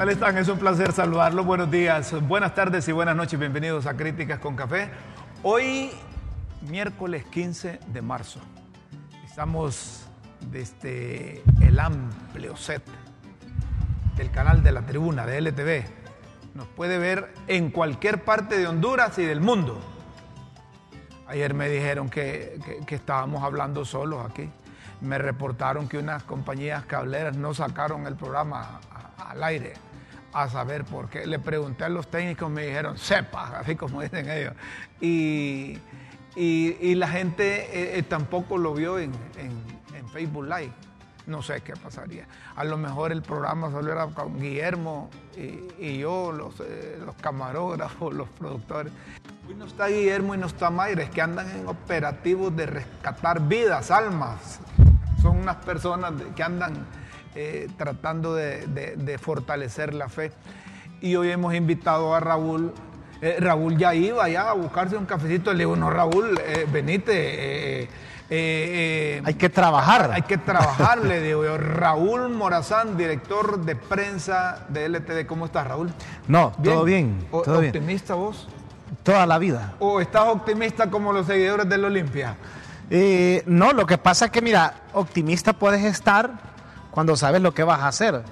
tal están? Es un placer saludarlos. Buenos días, buenas tardes y buenas noches. Bienvenidos a Críticas con Café. Hoy, miércoles 15 de marzo, estamos desde el amplio set del canal de la tribuna de LTV. Nos puede ver en cualquier parte de Honduras y del mundo. Ayer me dijeron que, que- estábamos hablando solos aquí. Me reportaron que unas compañías cableras no sacaron el programa al aire. A saber por qué. Le pregunté a los técnicos, me dijeron, sepa, así como dicen ellos. Y, y- la gente eh, eh, tampoco lo vio en, en- Facebook Live. No sé qué pasaría. A lo mejor el programa solo era con Guillermo y, y yo, los, eh, los camarógrafos, los productores. Hoy no está Guillermo y no está Mayra, es que andan en operativos de rescatar vidas, almas. Son unas personas que andan eh, tratando de, de- de fortalecer la fe. Y hoy hemos invitado a Raúl. Eh, Raúl ya iba ya a buscarse un cafecito. Le digo, no, Raúl, eh, venite. eh, Hay que trabajar. hay que trabajar, le digo yo. Raúl Morazán, director de prensa de LTD. ¿Cómo estás, Raúl? No, todo bien, ¿O- todo bien. ¿Optimista vos? Toda la vida. ¿O estás optimista como los seguidores del Olimpia? Eh, no, lo que pasa es que, mira, optimista puedes estar cuando sabes lo que vas a hacer.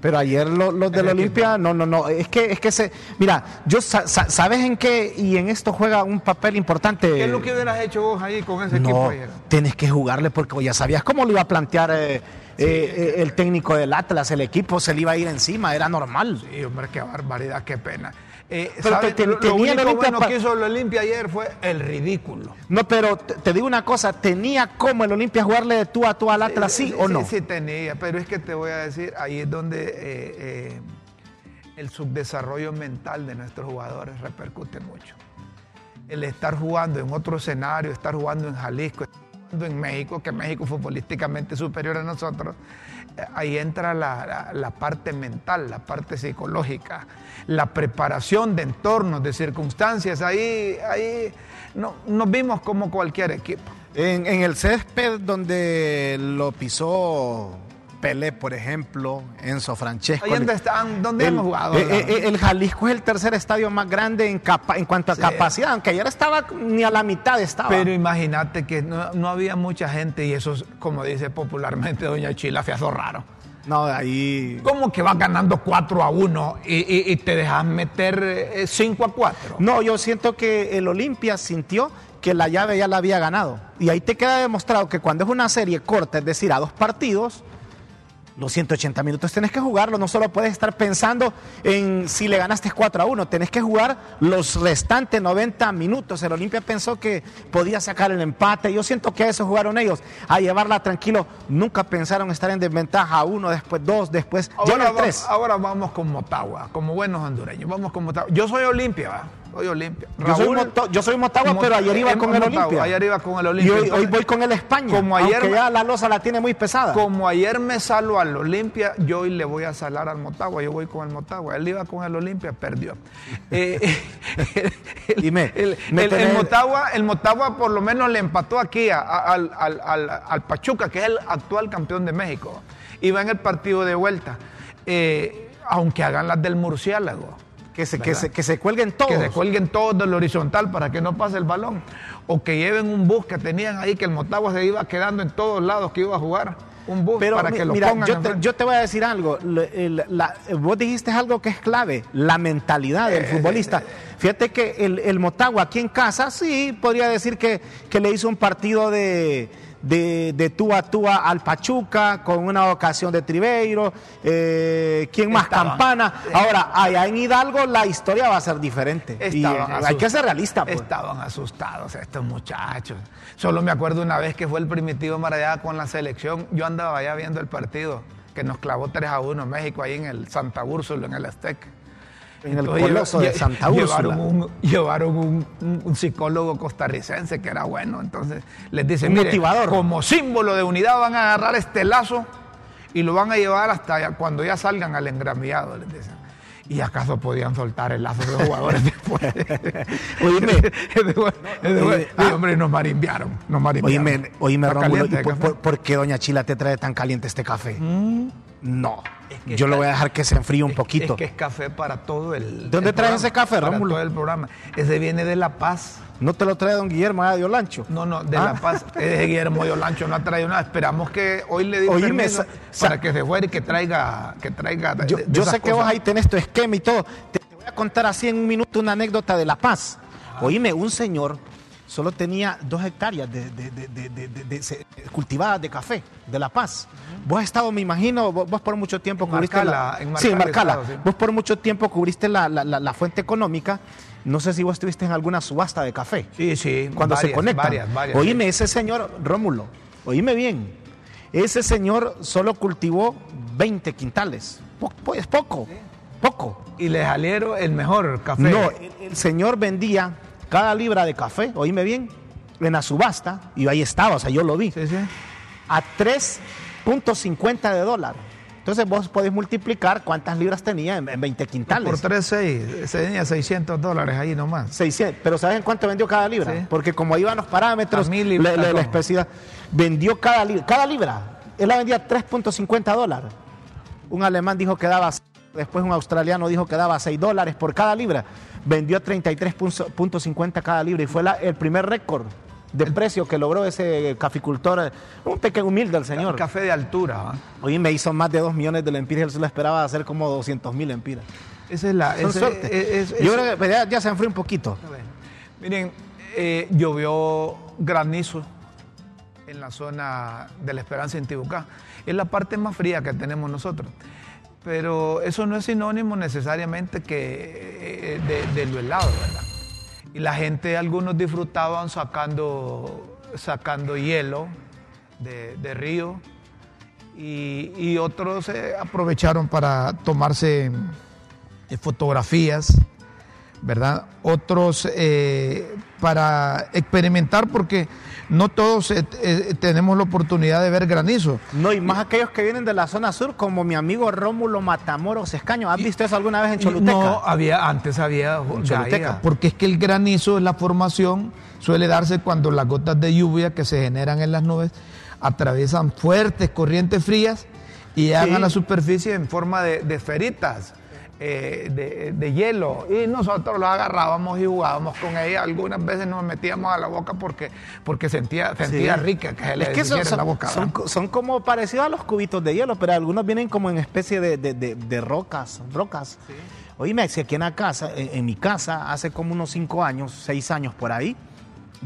Pero ayer lo- los del El equipo. Olimpia, no, no, no, es que, es que se, mira, yo, sa- sa- ¿sabes en qué? Y en esto juega un papel importante. ¿Qué es lo que hubieras hecho vos ahí con ese equipo ayer? tienes que jugarle porque ya sabías cómo lo iba a plantear eh, eh, eh, el técnico del Atlas, el equipo se le iba a ir encima, era normal. Sí, hombre, qué barbaridad, qué pena. Eh, Pero te- te- lo, tenía Olimpia bueno pa- que hizo el Olimpia ayer fue el ridículo. No, pero te, te digo una cosa, ¿tenía como el Olimpia jugarle de tú a tú al Atlas, sí, o no? Sí, tenía, pero es que te voy a decir, ahí es donde eh, eh, el subdesarrollo mental de nuestros jugadores repercute mucho. El estar jugando en otro escenario, estar jugando en Jalisco, en México, que México futbolísticamente superior a nosotros, eh, ahí entra la, parte mental, la parte psicológica, la preparación de entornos, de circunstancias, ahí, ahí no, nos vimos como cualquier equipo. En el césped donde lo pisó Pelé, por ejemplo, Enzo Francesco. Ahí donde están, donde el, hemos jugado. eh, eh, el Jalisco es el tercer estadio más grande en, capa- en cuanto a Sí. capacidad, aunque ayer estaba ni a la mitad estaba. Pero imagínate que no, no había mucha gente y eso es, como dice popularmente Doña Chila, fiazo raro. no, ahí. ¿Cómo que vas ganando 4 a 1 y, y- y te dejas meter 5 a 4? No, yo siento que el Olimpia sintió que la llave ya la había ganado. Y ahí te queda demostrado que cuando es una serie corta, es decir, a dos partidos, los 180 minutos tenés que jugarlo. No solo puedes estar pensando en si le ganaste 4 a 1, tenés que jugar los restantes 90 minutos. El Olimpia pensó que podía sacar el empate. Yo siento que a eso jugaron ellos, a llevarla tranquilo. Nunca pensaron estar en desventaja uno, después dos, después ya Ahora, el tres. ahora vamos con Motagua, como buenos hondureños. Vamos con Motagua. Yo soy Olimpia, ¿va? Soy Olimpia. Yo soy, Moto- yo soy Motagua, Mot- pero ayer iba con el Olimpia. Ayer iba con el Y Olimpia. hoy, hoy voy con el España. Como ayer ya la losa la tiene muy pesada. Como ayer me salvo al Olimpia, yo hoy le voy a salar al Motagua. Yo voy con el Motagua. Él iba con el Olimpia, perdió. Eh, el, Dime, el, me el- el tenés- Motagua, el Motagua por lo menos le empató aquí a- a- al, al- al- al Pachuca, que es el actual campeón de México. Iba en el partido de vuelta. Eh, aunque hagan las del murciélago. Que, se, que, se, que se cuelguen todos. Que se cuelguen todos del horizontal para que no pase el balón. O que lleven un bus que tenían ahí, que el Motagua se iba quedando en todos lados que iba a jugar. Un bus Pero para mi- que lo mira, pongan. yo te, enfrente. yo te voy a decir algo. La- vos dijiste algo que es clave, la mentalidad Eh, del futbolista. Fíjate que el, el Motagua aquí en casa, sí, podría decir que, que le hizo un partido de, de, de tú a tú al Pachuca, con una ocasión de Tribeiro, eh, ¿quién más? Estaban- Campana. Ahora, allá en Hidalgo la historia va a ser diferente. Y, hay que ser realista. Pues. Estaban asustados estos muchachos. Solo me acuerdo una vez que fue el primitivo Marallá con la selección. Yo andaba allá viendo el partido que nos clavó 3 a 1 México ahí en el Santa Úrsula, en el Azteca. En el Entonces, coloso lle- de Santa llevaron Úrsula. un, llevaron un, un- un psicólogo costarricense que era bueno. Entonces les dice, Un "Mire, motivador". como símbolo de unidad van a agarrar este lazo y lo van a llevar hasta cuando ya salgan al engramillado, les dicen. ¿Y acaso podían soltar el lazo de los jugadores después? Oíme. Ah, hombre, nos marimbiaron. Nos marimbiaron. Oíme, oíme Rómulo, ¿y por, por, por qué Doña Chila te trae tan caliente este café? Mm. No. Yo lo voy a dejar que se enfríe un poquito. Es que es café para todo el. ¿De dónde traes ese café, para Rómulo? todo el programa. Ese viene de La Paz. ¿No te lo trae don Guillermo allá de Olancho? No, no, de Ah. La Paz. Es de Guillermo Yolancho, no ha traído nada. Esperamos que hoy le diga Oíme, permiso sa- para que se fuera y que traiga. Que traiga Yo, de- de sé que vos ahí tenés tu esquema y todo. Te, te voy a contar así en un minuto una anécdota de La Paz. Oíme, un señor solo tenía dos hectáreas de, de- de- de- de- de- de- cultivadas de café de La Paz. Vos has estado, me imagino, vos, vos por mucho tiempo En cubriste Marcala, la, en sí, en Marcala Marcala. estado, sí. Vos por mucho tiempo cubriste la, la- la- la fuente económica. No sé si vos estuviste en alguna subasta de café. Sí, sí. cuando se varias, conectan. Varias, varias. Oíme, ese señor, Rómulo, oíme bien, ese señor solo cultivó 20 quintales. Po- po- es poco, poco. Y le salieron el mejor café. No, el, el señor vendía cada libra de café, oíme bien, en la subasta, y ahí estaba, o sea, yo lo vi, Sí, sí. a 3.50 de dólar. Entonces vos podés multiplicar cuántas libras tenía en, en 20 quintales. Por 3.6, se tenía 600 dólares ahí nomás. 600, pero ¿sabes en cuánto vendió cada libra? Sí. Porque como iban los parámetros, mil la, la- la ¿cómo? especialidad, vendió cada libra, cada libra, él la vendía 3.50 dólares. Un alemán dijo que daba, después un australiano dijo que daba 6 dólares por cada libra. Vendió a 33.50 cada libra y fue la- el primer récord de precio que logró ese caficultor, un pequeño humilde el señor. Café de altura. Hoy me hizo más de 2 millones de lempiras, él se lo esperaba hacer como 200 mil lempiras. Esa es la. Suerte. es- es- Yo creo que ya, ya se enfrió un poquito. Miren, eh, llovió granizo en la zona de la Esperanza en Tibucá. Es la parte más fría que tenemos nosotros. Pero eso no es sinónimo necesariamente que eh, de, de lo helado, ¿verdad? Y la gente, algunos disfrutaban sacando, sacando hielo de, río y, y otros eh, aprovecharon para tomarse eh, fotografías, ¿verdad? Otros eh, para experimentar porque no todos eh, eh, tenemos la oportunidad de ver granizo. No, y más aquellos que vienen de la zona sur, como mi amigo Rómulo Matamoros Escaño. ¿Has visto eso alguna vez en Choluteca? No, había, antes había En Choluteca. porque es que el granizo es la formación, suele darse cuando las gotas de lluvia que se generan en las nubes atraviesan fuertes corrientes frías y llegan Sí. a la superficie en forma de, de esferitas. Eh, de, de hielo y nosotros los agarrábamos y jugábamos con ella algunas veces nos metíamos a la boca porque porque sentía sentía Sí. rica que se le Es que son, en la boca son, son como parecidos a los cubitos de hielo, pero algunos vienen como en especie de, de- de- rocas. rocas. Oíme, si aquí en la casa, en, en mi casa, hace como unos cinco años, seis años por ahí,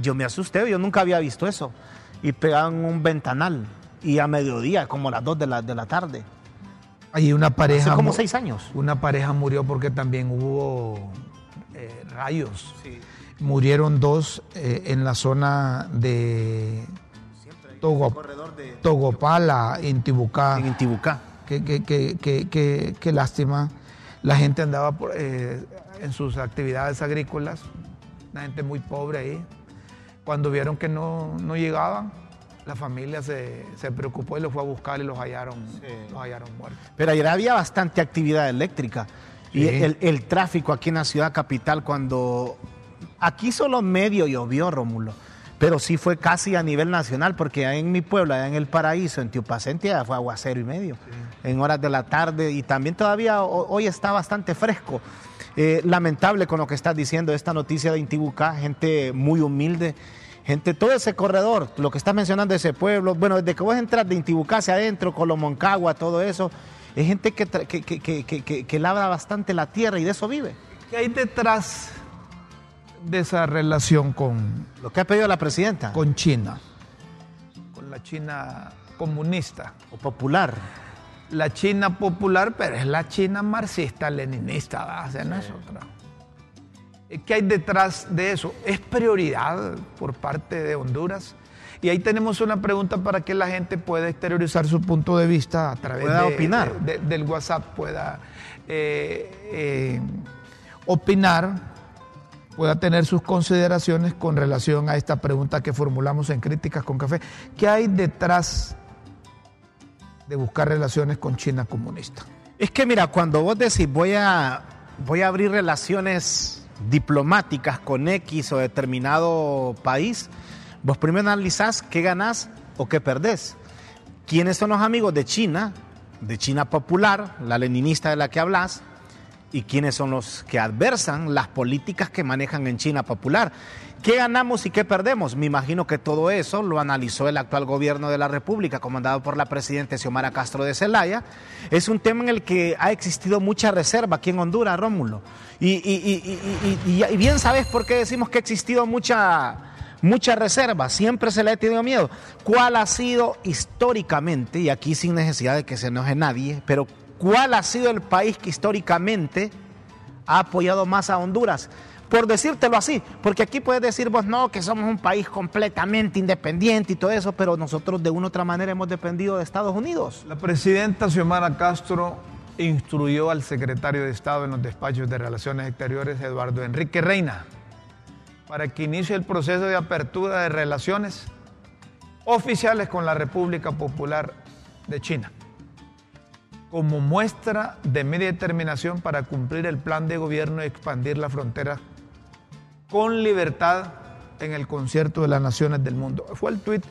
yo me asusté, yo nunca había visto eso. Y pegaban un ventanal. Y a mediodía, como a las dos de la, de la tarde. Ahí una pareja Hace como seis años. Una pareja murió porque también hubo eh, rayos. Murieron dos eh, en la zona de Togo- Togopala, Intibucá. En Intibucá. Qué, qué- qué- qué- qué- qué lástima. La gente andaba por, eh, en sus actividades agrícolas, la gente muy pobre ahí. Cuando vieron que no, no llegaban, la familia se, se preocupó y los fue a buscar y los hallaron, los hallaron muertos. Pero ayer había bastante actividad eléctrica. Y Sí. el, el tráfico aquí en la ciudad capital, cuando. Aquí solo medio llovió, Rómulo. Pero sí fue casi a nivel nacional, porque allá en mi pueblo, allá en El Paraíso, en Tiupacente, ya fue aguacero y medio. En horas de la tarde. Y también todavía ho- hoy está bastante fresco. Eh, lamentable con lo que estás diciendo, esta noticia de Intibucá, gente muy humilde. Gente, todo ese corredor, lo que estás mencionando de ese pueblo, bueno, desde que vos entras de Intibucá hacia adentro, Colomoncagua, todo eso, es gente que, que, que, que, labra bastante la tierra y de eso vive. ¿Qué hay detrás de esa relación con, Lo que ha pedido la presidenta. con China? Con la China comunista. o popular. La China popular, pero es la China marxista-leninista. O sea, no es otra. Eh, ¿Qué hay detrás de eso? ¿Es prioridad por parte de Honduras? Y ahí tenemos una pregunta para que la gente pueda exteriorizar su punto de vista a través de- opinar. de- del WhatsApp, pueda eh, eh, opinar, pueda tener sus consideraciones con relación a esta pregunta que formulamos en Críticas con Café. ¿Qué hay detrás de buscar relaciones con China comunista? Es que mira, cuando vos decís voy a voy a abrir relaciones diplomáticas con X o determinado país, vos primero analizás qué ganás o qué perdés. ¿Quiénes son los amigos de China, de China popular, la leninista de la que hablas? ¿Y quiénes son los que adversan las políticas que manejan en China popular? ¿Qué ganamos y qué perdemos? Me imagino que todo eso lo analizó el actual gobierno de la República, comandado por la presidenta Xiomara Castro de Celaya. Es un tema en el que ha existido mucha reserva aquí en Honduras, Rómulo. Y, y bien sabes por qué decimos que ha existido mucha, mucha reserva, siempre se le ha tenido miedo. ¿Cuál ha sido históricamente, y aquí sin necesidad de que se enoje nadie, pero cuál ha sido el país que históricamente ha apoyado más a Honduras? por decírtelo así, porque aquí puedes decir vos no, que somos un país completamente independiente y todo eso, pero nosotros de una u otra manera hemos dependido de Estados Unidos. La presidenta Xiomara Castro instruyó al secretario de Estado en los despachos de Relaciones Exteriores, Eduardo Enrique Reina, para que inicie el proceso de apertura de relaciones oficiales con la República Popular de China como muestra de media determinación para cumplir el plan de gobierno y expandir la frontera con libertad en el concierto de las naciones del mundo. Fue el tuit,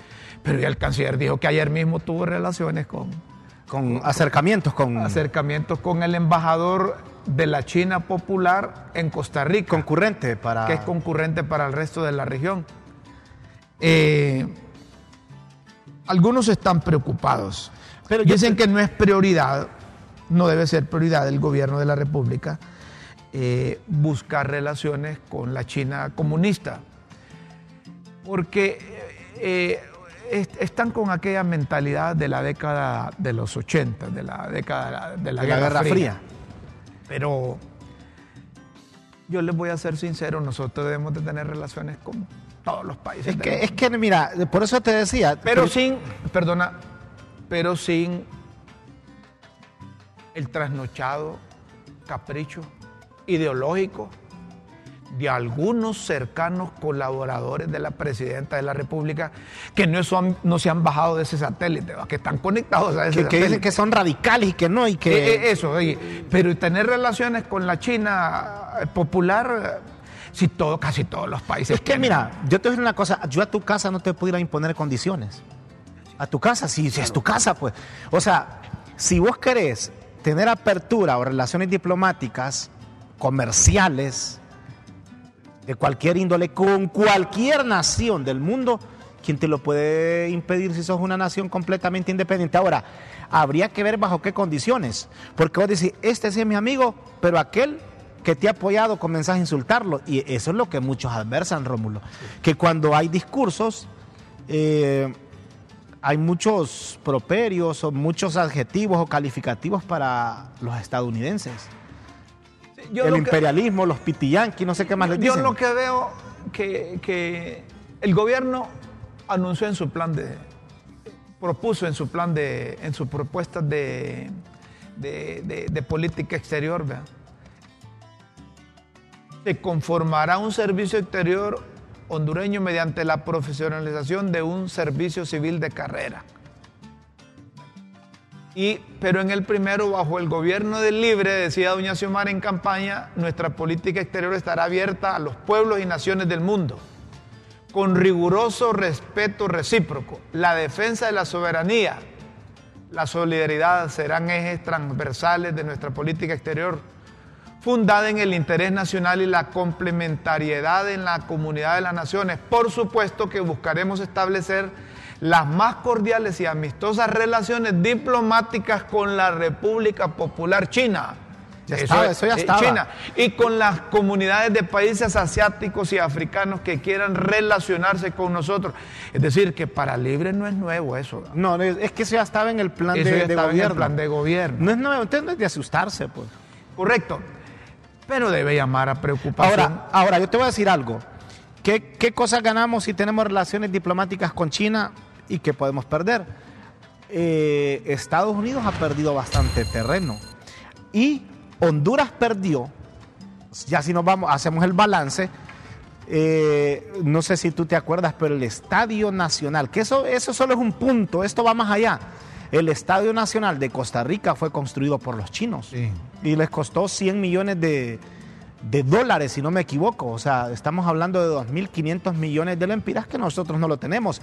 pero ya el canciller dijo que ayer mismo tuvo relaciones con... Con acercamientos con... Acercamientos con el embajador de la China Popular en Costa Rica. Concurrente para... Que es concurrente para el resto de la región. Eh, algunos están preocupados. Pero Dicen que no es prioridad, no debe ser prioridad del gobierno de la República eh, buscar relaciones con la China comunista, porque eh, están con aquella mentalidad de la década de los 80, de la década de la, Guerra, Fría. Pero yo les voy a ser sincero, nosotros debemos de tener relaciones con todos los países. Es que, es que mira, por eso te decía. Pero sin, perdona, pero sin el trasnochado capricho ideológico de algunos cercanos colaboradores de la presidenta de la República que no, son, no se han bajado de ese satélite, que están conectados a ese que, satélite. Que dicen que son radicales y que no, y que... Eh, eh, eso, pero tener relaciones con la China eh, popular, si todo, casi todos los países... Es que mira, yo te voy a decir una cosa, yo a tu casa no te pudiera imponer condiciones. A tu casa, si, si es tu casa, pues. O sea, si vos querés tener apertura o relaciones diplomáticas comerciales de cualquier índole con cualquier nación del mundo, ¿quién te lo puede impedir si sos una nación completamente independiente? Ahora, habría que ver bajo qué condiciones, porque vos decís, este sí es mi amigo, pero aquel que te ha apoyado comenzás a insultarlo, y eso es lo que muchos adversan, Rómulo, que cuando hay discursos, eh, hay muchos properios o muchos adjetivos o calificativos para los estadounidenses el imperialismo, los pitiyanquis, no sé qué más les dicen. Yo lo que veo que, que el gobierno anunció en su plan de, propuso en su plan de, en sus propuestas de, de, política exterior, se conformará un servicio exterior hondureño mediante la profesionalización de un servicio civil de carrera. Y, pero en el primero, bajo el gobierno del libre, decía doña Xiomara en campaña, nuestra política exterior estará abierta a los pueblos y naciones del mundo, con riguroso respeto recíproco. La defensa de la soberanía, la solidaridad serán ejes transversales de nuestra política exterior, fundada en el interés nacional y la complementariedad en la comunidad de las naciones. Por supuesto que buscaremos establecer las más cordiales y amistosas relaciones diplomáticas con la República Popular China. Ya eso, eso ya estaba. China. Y con las comunidades de países asiáticos y africanos que quieran relacionarse con nosotros. Es decir, que para Libre no es nuevo eso. No, es que eso ya estaba en el plan, de, gobierno. En el plan de gobierno. No es nuevo, entonces no es de asustarse, pues. Correcto. Pero debe llamar a preocupación. Ahora, ahora yo te voy a decir algo. ¿Qué, ¿Qué cosas ganamos si tenemos relaciones diplomáticas con China y qué podemos perder? Eh, Estados Unidos ha perdido bastante terreno y Honduras perdió, ya si nos vamos, hacemos el balance, eh, no sé si tú te acuerdas, pero el Estadio Nacional, que eso, eso solo es un punto, esto va más allá. El Estadio Nacional de Costa Rica fue construido por los chinos y les costó 100 millones de, de dólares, si no me equivoco. O sea, estamos hablando de 2.500 millones de lempiras que nosotros no lo tenemos.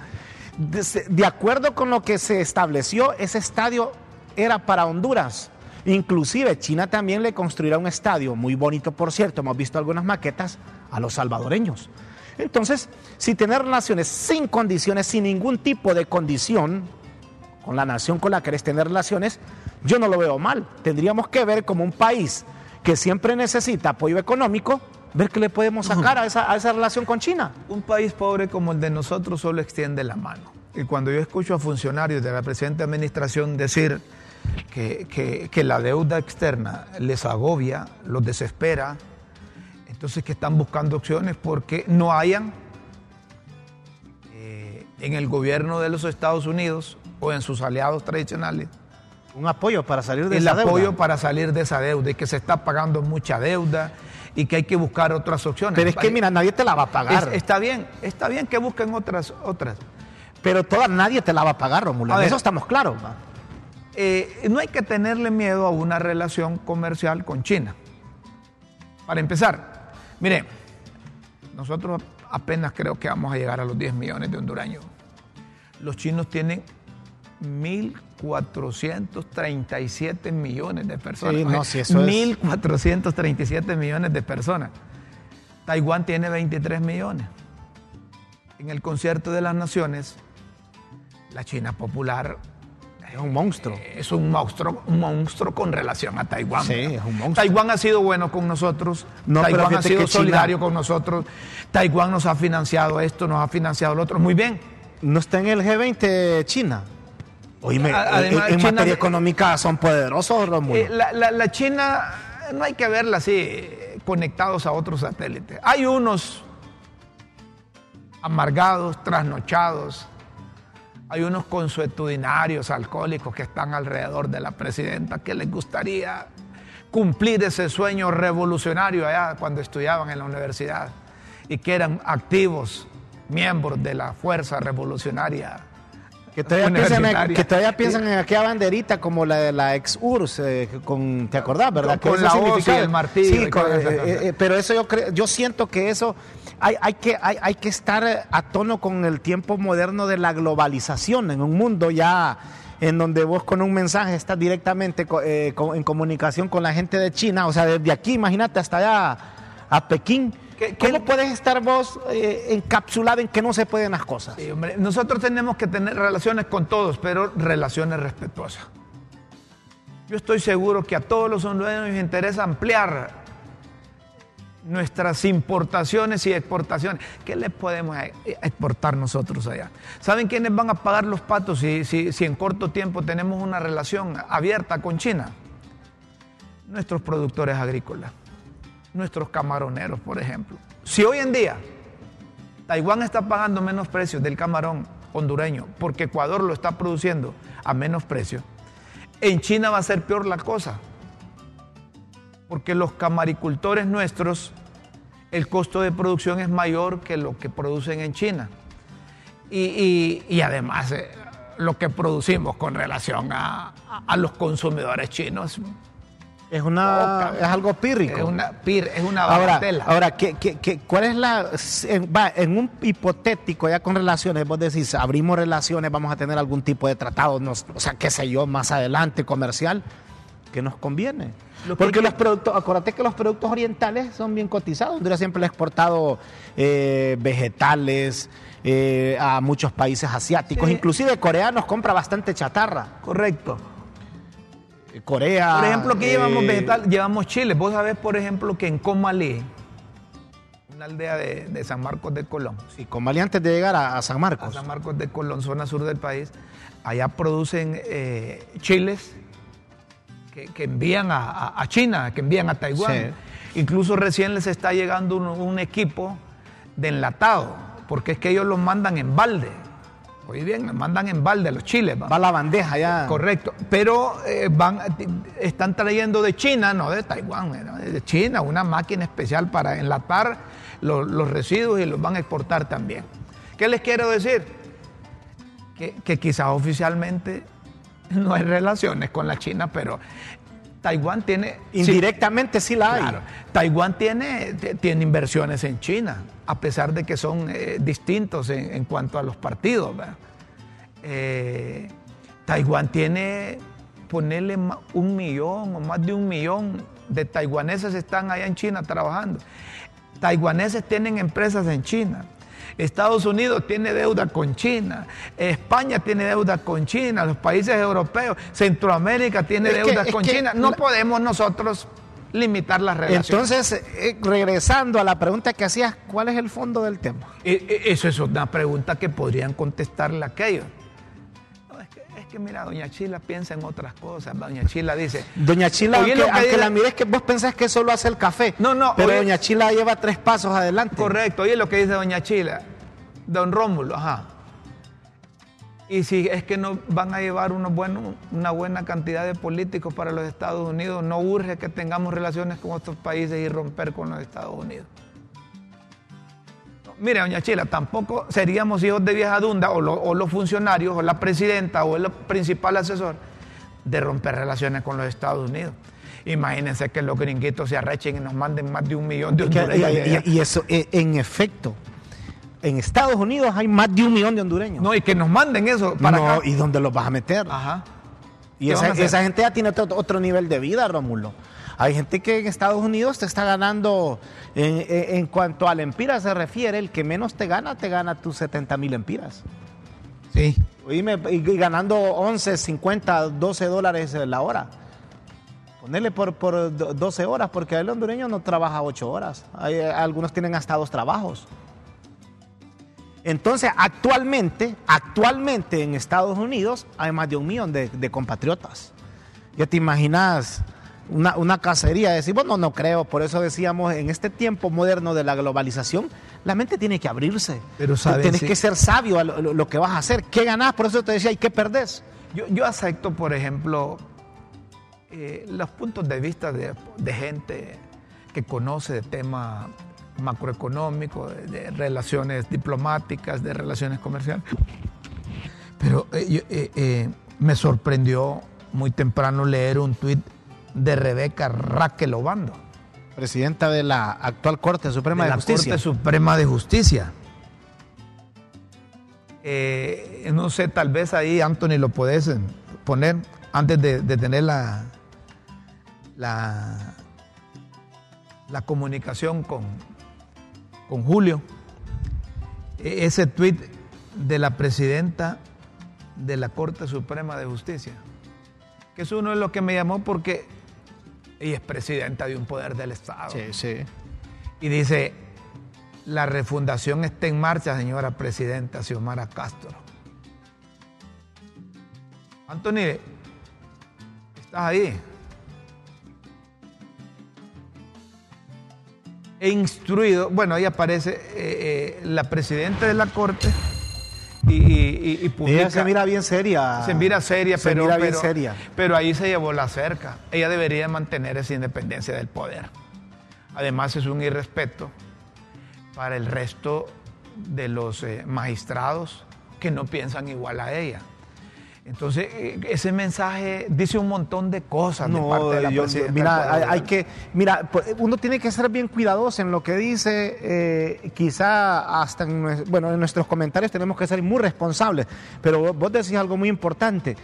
De, de, acuerdo con lo que se estableció, ese estadio era para Honduras. Inclusive China también le construirá un estadio, muy bonito por cierto, hemos visto algunas maquetas, a los salvadoreños. Entonces, si tener relaciones sin condiciones, sin ningún tipo de condición con la nación con la que querés tener relaciones, yo no lo veo mal. Tendríamos que ver como un país que siempre necesita apoyo económico, ver qué le podemos sacar a esa, relación con China. Un país pobre como el de nosotros solo extiende la mano. Y cuando yo escucho a funcionarios de la presente administración decir que la deuda externa les agobia, los desespera, entonces que están buscando opciones porque no hayan eh, en el gobierno de los Estados Unidos o en sus aliados tradicionales un apoyo para salir de el esa deuda. apoyo para salir de esa deuda y que se está pagando mucha deuda y que hay que buscar otras opciones. Pero es que mira, nadie te la va a pagar. Es, está bien, está bien que busquen otras otras. Pero toda nadie te la va a pagar, Romulo. Eso estamos claros. Eh, no hay que tenerle miedo a una relación comercial con China. Para empezar, mire, nosotros apenas creo que vamos a llegar a los 10 millones de hondureños. Los chinos tienen 1.437 millones de personas. Sí, no, si eso 1.437 millones de personas. Taiwán tiene 23 millones. En el concierto de las naciones, la China popular es un monstruo. Es un monstruo, un monstruo con relación a Taiwán. Sí, es un monstruo. Taiwán ha sido bueno con nosotros. No, Taiwán ha sido China- solidario con nosotros. Taiwán nos ha financiado esto, nos ha financiado lo otro. Muy bien. ¿No está en el G20 China? Oíme, A- además, en, China- materia económica son poderosos, Romulo. Eh, la, la- la China no hay que verla así eh, conectados a otros satélites. Hay unos amargados, trasnochados. Hay unos consuetudinarios alcohólicos que están alrededor de la presidenta que les gustaría cumplir ese sueño revolucionario allá cuando estudiaban en la universidad y que eran activos miembros de la fuerza revolucionaria que, todavía piensan, en, que todavía piensan en aquella banderita como la de la ex URSS, eh, con, ¿te acordás, verdad? Con- con la hoz y el martillo Sí, con- eh, eh, pero eso yo creo, yo siento que eso hay, hay que, hay, hay que estar a tono con el tiempo moderno de la globalización en un mundo ya en donde vos con un mensaje estás directamente eh, en comunicación con la gente de China, o sea, desde aquí, imagínate, hasta allá a Pekín. ¿Qué- qué- ¿Cómo puedes estar vos eh, encapsulado en que no se pueden las cosas? Sí, hombre, nosotros tenemos que tener relaciones con todos, pero relaciones respetuosas. Yo estoy seguro que a todos los hondureños les interesa ampliar nuestras importaciones y exportaciones. ¿Qué les podemos e- exportar nosotros allá? ¿Saben quiénes van a pagar los patos si, si- si en corto tiempo tenemos una relación abierta con China? Nuestros productores agrícolas, nuestros camaroneros, por ejemplo. Si hoy en día Taiwán está pagando menos precios del camarón hondureño porque Ecuador lo está produciendo a menos precio. En China va a ser peor la cosa. Porque los camaricultores nuestros, el costo de producción es mayor que lo que producen en China. Y, y- además, eh, lo que producimos con relación a- a los consumidores chinos Es una Poca. es algo pírrico. es una, pir- es una Ahora, bagatela. ahora ¿qué, qué- qué- cuál es la en, va, en un hipotético ya con relaciones, vos decís, abrimos relaciones, vamos a tener algún tipo de tratado, nos- o sea, qué sé yo, más adelante comercial que nos conviene. Lo Porque que- los productos, acuérdate que los productos orientales son bien cotizados. Honduras siempre le ha exportado eh, vegetales eh, a muchos países asiáticos, Sí. inclusive Corea nos compra bastante chatarra. Correcto. Corea. Por ejemplo, aquí llevamos eh, vegetal, llevamos chile. Vos sabés, por ejemplo, que en Comalí, una aldea de, de San Marcos de Colón, Sí, con Mali antes de llegar a, a San a Marcos. San Marcos de Colón, zona sur del país, allá producen eh, chiles que, que envían a, a- a China, que envían a Taiwán. Incluso recién les está llegando un, un equipo de enlatado, porque es que ellos los mandan en balde. Oye bien, mandan en balde los chiles. ¿va? Va la bandeja ya. Correcto, pero eh, van, están trayendo de China, no de Taiwán, ¿no? de China, una máquina especial para enlatar lo- los residuos y los van a exportar también. ¿Qué les quiero decir? Que, que quizás oficialmente no hay relaciones con la China, pero Taiwán tiene... Indirectamente sí, la hay. Taiwán tiene, tiene inversiones en China, a pesar de que son eh, distintos en, cuanto a los partidos. Eh, Taiwán tiene, ponerle un millón o más de un millón de taiwaneses están allá en China trabajando. Taiwaneses tienen empresas en China. Estados Unidos tiene deuda con China, España tiene deuda con China, los países europeos, Centroamérica tiene deuda con China. No podemos nosotros limitar las relaciones. Entonces, eh, regresando a la pregunta que hacías, ¿cuál es el fondo del tema? Eh, eh, eso es una pregunta que podrían contestarle aquellos que mira, doña Chila piensa en otras cosas. Doña Chila dice. Doña Chila, aunque, la mires que vos pensás que solo hace el café. No, no. Pero doña Chila lleva tres pasos adelante. Correcto. Oye lo que dice doña Chila. Don Rómulo, ajá. Y si es que no van a llevar unos una buena cantidad de políticos para los Estados Unidos, no urge que tengamos relaciones con otros países y romper con los Estados Unidos. Mire, doña Chila, tampoco seríamos hijos de vieja dunda o, los funcionarios o la presidenta o el principal asesor de romper relaciones con los Estados Unidos. Imagínense que los gringuitos se arrechen y nos manden más de un millón de hondureños. Y, eso, e, en efecto, en Estados Unidos hay más de un millón de hondureños. No, y que nos manden eso para no, ¿Y dónde los vas a meter? Ajá. Y esa, gente ya tiene otro, nivel de vida, Rómulo. Hay gente que en Estados Unidos te está ganando, en, cuanto al empira se refiere, el que menos te gana, te gana tus 70 mil empiras. Sí. y ganando 11, 50, 12 dólares la hora. Ponerle por, por 12 horas, porque el hondureño no trabaja 8 horas. Hay, algunos tienen hasta dos trabajos. Entonces, actualmente, actualmente en Estados Unidos hay más de un millón de, compatriotas. Ya te imaginas una, cacería, decir, bueno, no creo, por eso decíamos, en este tiempo moderno de la globalización, la mente tiene que abrirse. Pero sabes, Tienes que ser sabio a lo, que vas a hacer, qué ganás, por eso te decía, ¿y qué perdés? Yo, yo acepto, por ejemplo, eh, los puntos de vista de, de gente que conoce de tema macroeconómico, de, relaciones diplomáticas, de relaciones comerciales. Pero eh, eh, eh, me sorprendió muy temprano leer un tuit de Rebeca Raquel Obando. Presidenta de la actual Corte Suprema de, la Justicia. Corte Suprema de Justicia. no sé, tal vez ahí, Anthony, lo puedes poner antes de, tener la, la, la comunicación con, con Julio, e-, ese tuit de la presidenta de la Corte Suprema de Justicia, que es uno de los que me llamó porque ella es presidenta de un poder del Estado. Sí, sí. Y dice, la refundación está en marcha, señora presidenta Xiomara Castro. Anthony, estás ahí. He instruido, bueno, ahí aparece eh, eh, la presidenta de la Corte y, y, Ella se mira bien seria. Se mira seria, se pero, mira bien seria. pero ahí se llevó la cerca. Ella debería mantener esa independencia del poder. Además es un irrespeto para el resto de los eh, magistrados que no piensan igual a ella. Entonces, eh, ese mensaje dice un montón de cosas de parte de la presidenta. Mira, hay, que, mira, pues, uno tiene que ser bien cuidadoso en lo que dice. Eh, quizá hasta en, bueno, en nuestros comentarios tenemos que ser muy responsables. Pero vos decís algo muy importante.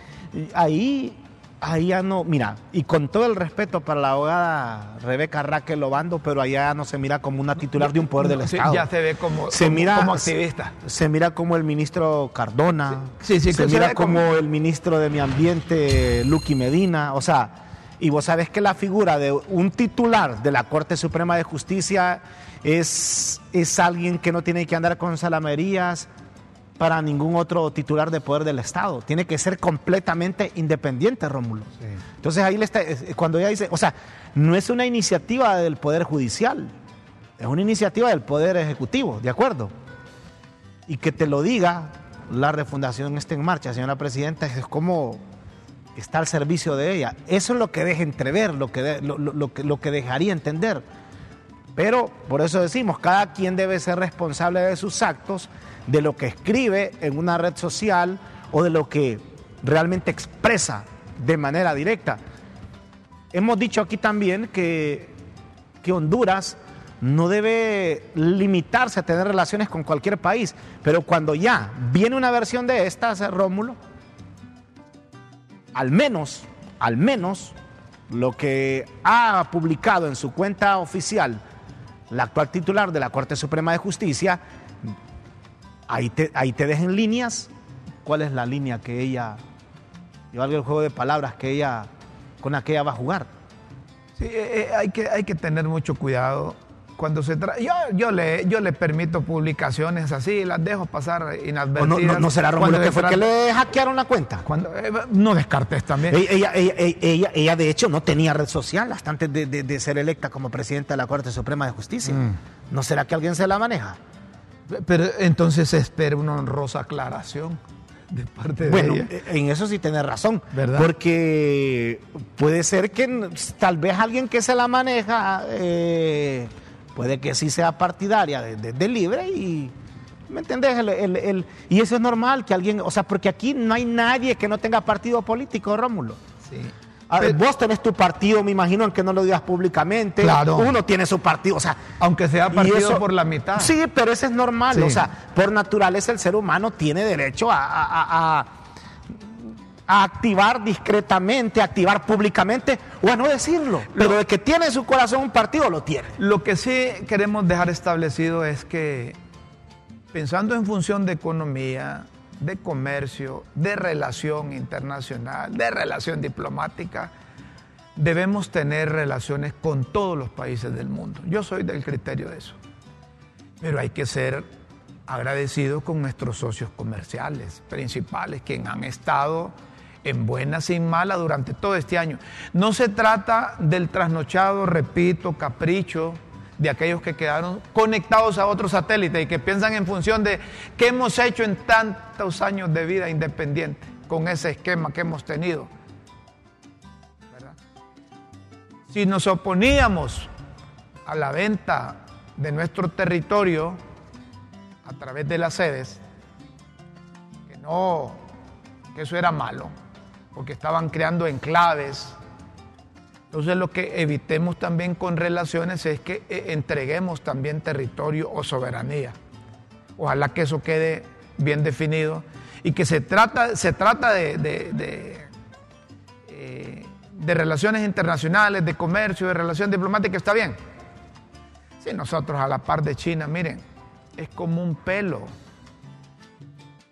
Ahí ahí ya no, mira, y con todo el respeto para la abogada Rebeca Raquel Lobando, pero allá no se mira como una titular de un poder del Estado. Ya se ve como, se mira, como activista. Se, mira como el ministro Cardona, sí, sí, se mira como, el ministro de Mi Ambiente, Lucky Medina, o sea, y vos sabés que la figura de un titular de la Corte Suprema de Justicia es, es alguien que no tiene que andar con salamerías, para ningún otro titular de poder del Estado. Tiene que ser completamente independiente, Rómulo. Entonces ahí le está, cuando ella dice, o sea, no es una iniciativa del Poder Judicial, es una iniciativa del Poder Ejecutivo, ¿de acuerdo? Y que te lo diga, la refundación está en marcha, señora Presidenta, es como está al servicio de ella. Eso es lo que deja entrever, lo que, lo, que, lo que dejaría entender. Pero por eso decimos, cada quien debe ser responsable de sus actos de lo que escribe en una red social o de lo que realmente expresa de manera directa. Hemos dicho aquí también que, que Honduras no debe limitarse a tener relaciones con cualquier país, pero cuando ya viene una versión de estas, Rómulo, al menos, al menos, lo que ha publicado en su cuenta oficial la actual titular de la Corte Suprema de Justicia, ahí te, ahí te dejen líneas. ¿Cuál es la línea que ella, yo el juego de palabras que ella, con la que ella va a jugar? Sí, eh, eh, hay, que, hay que tener mucho cuidado cuando se trata. Yo, yo, le, yo le permito publicaciones así, las dejo pasar inadvertidas. No, no, será Romulo que fue que le hackearon la cuenta. Cuando, eh, no descartes también. Ella, ella, ella, ella, de hecho, no tenía red social hasta antes de, de, ser electa como presidenta de la Corte Suprema de Justicia. Mm. ¿No será que alguien se la maneja? Pero entonces se espera una honrosa aclaración de parte de bueno, ella. en eso sí tiene razón. ¿verdad? Porque puede ser que tal vez alguien que se la maneja. Eh, puede que sí sea partidaria de, libre y, ¿me entendés? y eso es normal que alguien, o sea, porque aquí no hay nadie que no tenga partido político, Rómulo. Sí. vos tenés tu partido, me imagino, aunque no lo digas públicamente. Claro. Uno tiene su partido, o sea. Aunque sea partido por la mitad. Sí, pero eso es normal. O sea, por naturaleza el ser humano tiene derecho a a activar discretamente, activar públicamente o a no decirlo. Pero de que tiene su corazón un partido, lo tiene. Lo que sí queremos dejar establecido es que pensando en función de economía, de comercio, de relación internacional, de relación diplomática, debemos tener relaciones con todos los países del mundo. Yo soy del criterio de eso. Pero hay que ser agradecidos con nuestros socios comerciales principales, quienes han estado en buena sin mala durante todo este año. No se trata del trasnochado, repito, capricho de aquellos que quedaron conectados a otro satélite y que piensan en función de qué hemos hecho en tantos años de vida independiente con ese esquema que hemos tenido. Si nos oponíamos a la venta de nuestro territorio a través de las sedes, que no, que eso era malo, porque estaban creando enclaves. Entonces lo que evitemos también con relaciones es que eh, entreguemos también territorio o soberanía. Ojalá que eso quede bien definido y que se trata, se trata de, de, eh, relaciones internacionales, de comercio, de relación diplomática, está bien. Si nosotros a la par de China, miren, es como un pelo,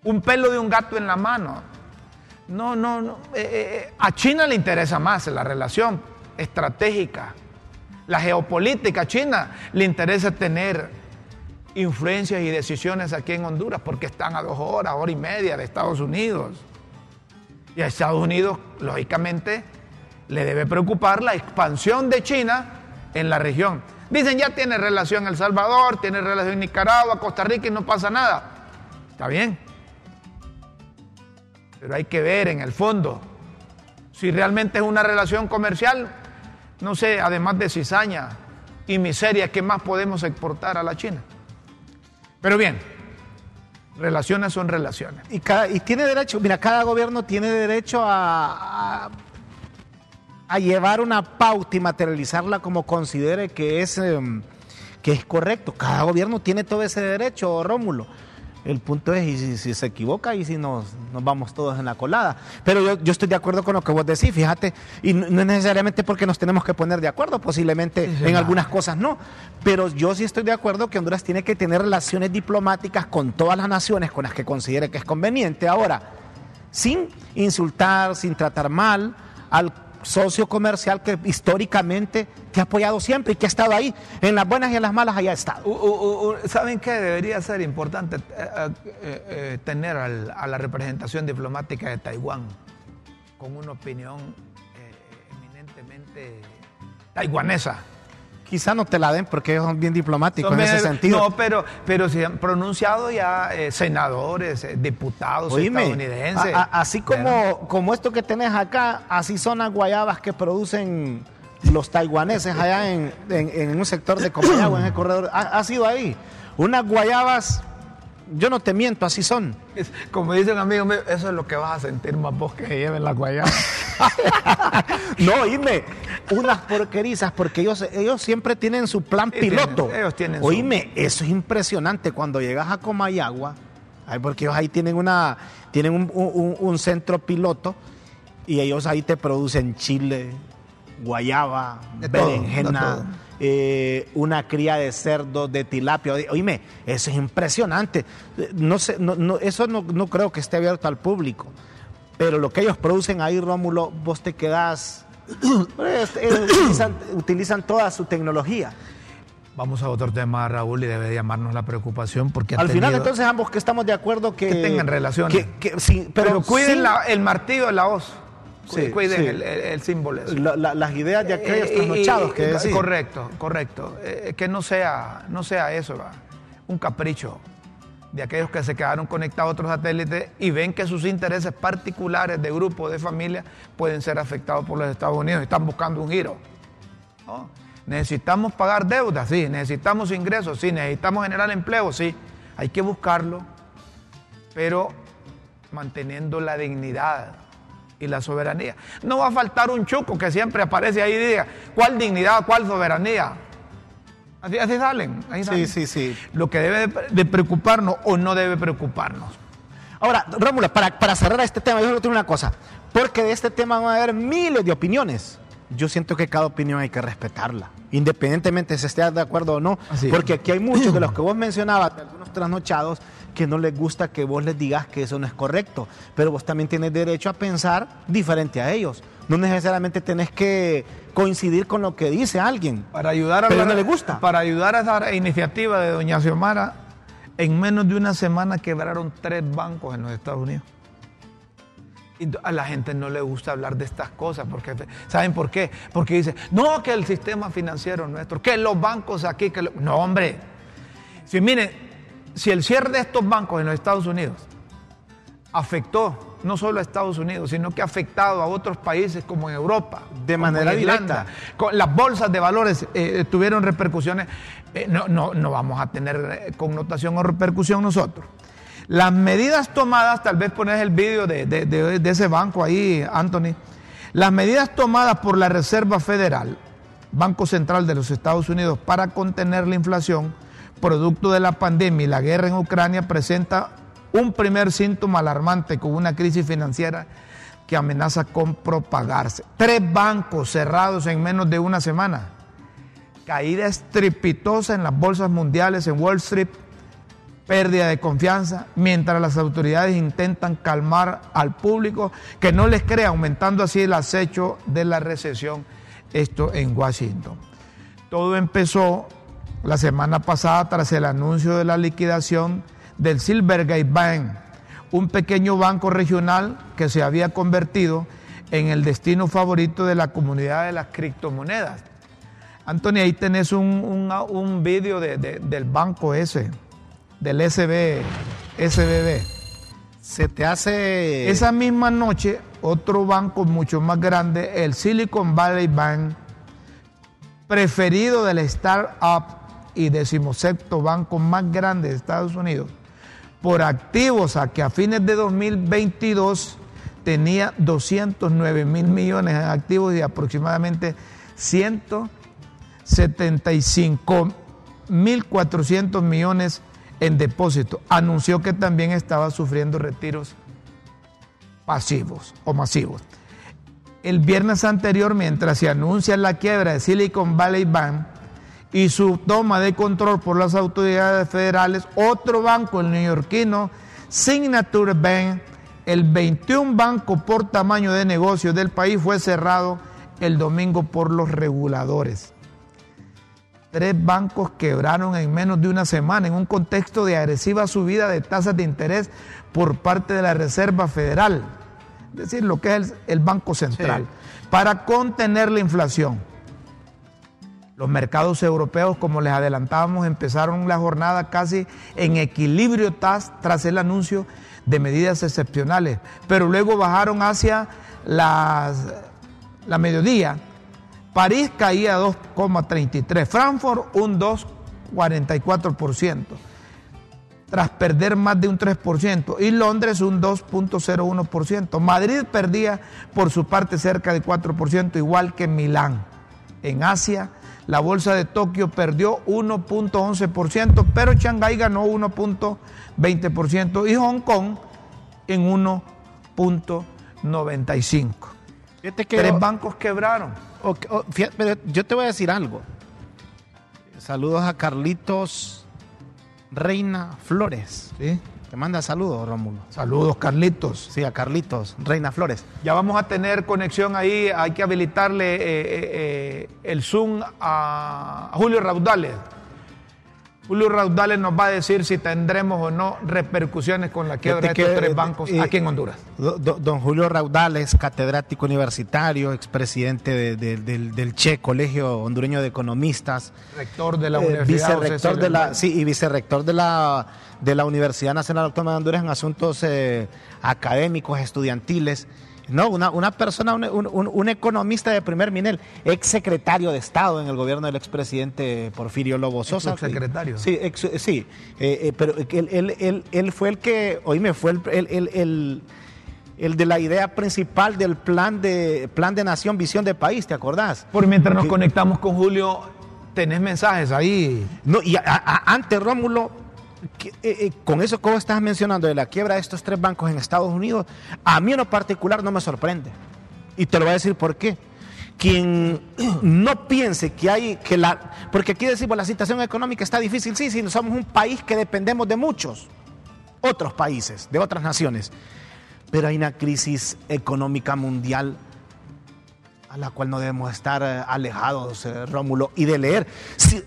un pelo de un gato en la mano. No, no, no. Eh, eh, eh, a China le interesa más la relación estratégica, la geopolítica. A China le interesa tener influencias y decisiones aquí en Honduras porque están a dos horas, hora y media de Estados Unidos. Y a Estados Unidos, lógicamente, le debe preocupar la expansión de China en la región. Dicen, ya tiene relación El Salvador, tiene relación Nicaragua, Costa Rica y no pasa nada. Está bien. Pero hay que ver en el fondo si realmente es una relación comercial, no sé, además de cizaña y miseria, ¿qué más podemos exportar a la China? Pero bien, relaciones son relaciones. Y, cada, y tiene derecho, mira, cada gobierno tiene derecho a, a, llevar una pauta y materializarla como considere que es, em, que es correcto. Cada gobierno tiene todo ese derecho, Rómulo. El punto es, y si, se equivoca, y si nos, nos, vamos todos en la colada. Pero yo, yo, estoy de acuerdo con lo que vos decís, fíjate, y no, es necesariamente porque nos tenemos que poner de acuerdo, posiblemente en algunas cosas no. Pero yo sí estoy de acuerdo que Honduras tiene que tener relaciones diplomáticas con todas las naciones con las que considere que es conveniente. Ahora, sin insultar, sin tratar mal al socio comercial que históricamente te ha apoyado siempre y que ha estado ahí, en las buenas y en las malas haya estado. ¿Saben qué? Debería ser importante eh, eh, eh, tener a la representación diplomática de Taiwán con una opinión eminentemente taiwanesa. Quizá no te la den porque son bien diplomáticos en ese sentido. No, pero, pero se han pronunciado ya eh, senadores, eh, diputados estadounidenses. así como, como esto que tenés acá, así son las guayabas que producen los taiwaneses allá en, un sector de Comayagua, en el corredor. Ha, sido ahí. Unas guayabas yo no te miento, así son. como dice un amigo mío, eso es lo que vas a sentir más vos que lleven la guayaba. no, oíme, unas porquerizas, porque ellos, ellos siempre tienen su plan piloto. ellos tienen Oíme, eso es impresionante. Cuando llegas a Comayagua, porque ellos ahí tienen, una, tienen un, centro piloto y ellos ahí te producen chile, guayaba, berenjena. Eh, una cría de cerdo, de tilapia. Oíme, eso es impresionante. No sé, no, eso no, no, creo que esté abierto al público. Pero lo que ellos producen ahí, Rómulo, vos te quedás. Pues, utilizan, toda su tecnología. Vamos a otro tema, Raúl, y debe llamarnos la preocupación porque al final entonces ambos que estamos de acuerdo que, que tengan relaciones, pero, cuiden el martillo de la hoz. Sí, cuiden El, símbolo. las ideas de aquellos trasnochados que decís. Correcto, correcto. Eh, que no sea, no sea eso, un capricho de aquellos que se quedaron conectados a otros satélites y ven que sus intereses particulares de grupo, de familia, pueden ser afectados por los Estados Unidos. Están buscando un giro. Necesitamos pagar deudas, sí. Necesitamos ingresos, sí. Necesitamos generar empleo, sí. Hay que buscarlo, pero manteniendo la dignidad y la soberanía. No va a faltar un chuco que siempre aparece ahí y diga, ¿cuál dignidad, cuál soberanía? Así, salen, Sí, sí, sí. Lo que debe de preocuparnos o no debe preocuparnos. Ahora, Rómulo, para, para cerrar este tema, yo tengo una cosa, porque de este tema van a haber miles de opiniones. Yo siento que cada opinión hay que respetarla, independientemente si esté de acuerdo o no, porque aquí hay muchos de los que vos mencionabas, de algunos trasnochados, que no les gusta que vos les digas que eso no es correcto, pero vos también tienes derecho a pensar diferente a ellos. No necesariamente tenés que coincidir con lo que dice alguien. Para ayudar a pero no le gusta. Para ayudar a esa iniciativa de doña Xiomara, en menos de una semana quebraron tres bancos en los Estados Unidos. Y a la gente no le gusta hablar de estas cosas, porque ¿saben por qué? Porque dice, no, que el sistema financiero nuestro, que los bancos aquí, que no, hombre. Si miren, si el cierre de estos bancos en los Estados Unidos afectó no solo a Estados Unidos, sino que ha afectado a otros países como en Europa. De manera directa. las bolsas de valores eh, tuvieron repercusiones. Eh, no, no, vamos a tener eh, connotación o repercusión nosotros. Las medidas tomadas, tal vez pones el vídeo de, de ese banco ahí, Anthony. Las medidas tomadas por la Reserva Federal, Banco Central de los Estados Unidos, para contener la inflación producto de la pandemia y la guerra en Ucrania, presenta un primer síntoma alarmante con una crisis financiera que amenaza con propagarse. Tres bancos cerrados en menos de una semana. Caída estrepitosa en las bolsas mundiales en Wall Street, pérdida de confianza, mientras las autoridades intentan calmar al público que no les crea, aumentando así el acecho de la recesión, esto en Washington. Todo empezó la semana pasada tras el anuncio de la liquidación del Silvergate Bank, un pequeño banco regional que se había convertido en el destino favorito de la comunidad de las criptomonedas. Antonio, ahí tenés un, un, vídeo del banco ese, del SB, SBB. Se te hace... Esa misma noche, otro banco mucho más grande, el Silicon Valley Bank, preferido del startup y decimosexto banco más grande de Estados Unidos, por activos a que a fines de 2022 tenía 209 mil millones en activos y aproximadamente 175 mil 400 millones en depósitos. Anunció que también estaba sufriendo retiros pasivos o masivos. El viernes anterior, mientras se anuncia la quiebra de Silicon Valley Bank, y su toma de control por las autoridades federales, otro banco, el neoyorquino Signature Bank, el 21 banco por tamaño de negocio del país, fue cerrado el domingo por los reguladores. Tres bancos quebraron en menos de una semana en un contexto de agresiva subida de tasas de interés por parte de la Reserva Federal, es decir, lo que es el, Banco Central, para contener la inflación. Los mercados europeos, como les adelantábamos, empezaron la jornada casi en equilibrio tras, el anuncio de medidas excepcionales, pero luego bajaron hacia las, la mediodía. París caía 2,33, Frankfurt un 2,44%. tras perder más de un 3% y Londres un 2.01%. Madrid perdía por su parte cerca de 4%, igual que Milán. En Asia, la bolsa de Tokio perdió 1.11%, pero Shanghái ganó 1.20% y Hong Kong en 1.95%. Tres bancos quebraron. pero yo te voy a decir algo. Saludos a Carlitos Reina Flores. ¿sí? Te manda saludos, Rómulo. Saludos, Carlitos. Sí, a Carlitos, Reina Flores. Ya vamos a tener conexión ahí. Hay que habilitarle eh, eh, eh, el Zoom a Julio Raudales. Julio Raudales nos va a decir si tendremos o no repercusiones con la quiebra de estos tres bancos aquí en Honduras. don Julio Raudales, catedrático universitario, expresidente del, Che, Colegio Hondureño de Economistas. Rector de la Universidad. Vicerrector de la, sí, y vicerrector de la, de la Universidad Nacional Autónoma de Honduras en asuntos eh, académicos, estudiantiles. No, una, una persona, un, economista de primer nivel, ex secretario de Estado en el gobierno del expresidente Porfirio Lobo Sosa. Ex secretario. Sí, sí eh, eh, pero él, él, fue el que, oíme, fue el, el, de la idea principal del plan de, plan de nación, visión de país, ¿te acordás? Por mientras nos conectamos con Julio, tenés mensajes ahí. No, y antes, Rómulo, con eso que vos estás mencionando de la quiebra de estos tres bancos en Estados Unidos, a mí en lo particular no me sorprende. Y te lo voy a decir por qué. Quien no piense que hay que la. Porque aquí decimos la situación económica está difícil, sí, sí, somos un país que dependemos de muchos otros países, de otras naciones. Pero hay una crisis económica mundial a la cual no debemos estar eh, alejados, Rómulo, y de leer.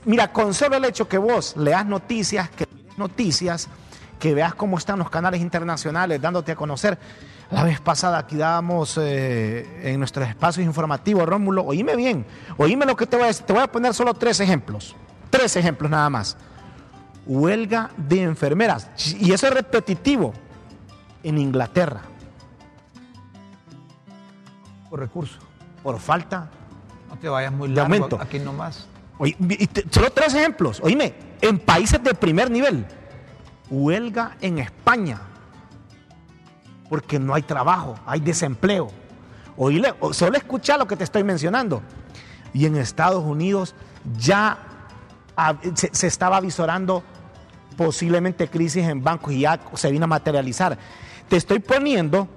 mira, con solo el hecho que vos leas noticias, que noticias, que veas cómo están los canales internacionales dándote a conocer. La vez pasada aquí dábamos eh, en nuestros espacios informativos, Rómulo, oíme bien, oíme lo que te voy a decir, te voy a poner solo tres ejemplos, tres ejemplos nada más. Huelga de enfermeras, y eso es repetitivo, en Inglaterra. Por recurso. Por falta. No te vayas muy largo, aquí nomás. Oye, solo tres ejemplos, oíme, en países de primer nivel. Huelga en España, porque no hay trabajo, hay desempleo. Oíle, solo escucha lo que te estoy mencionando. Y en Estados Unidos ya se, estaba visorando posiblemente crisis en bancos y ya se vino a materializar. Te estoy poniendo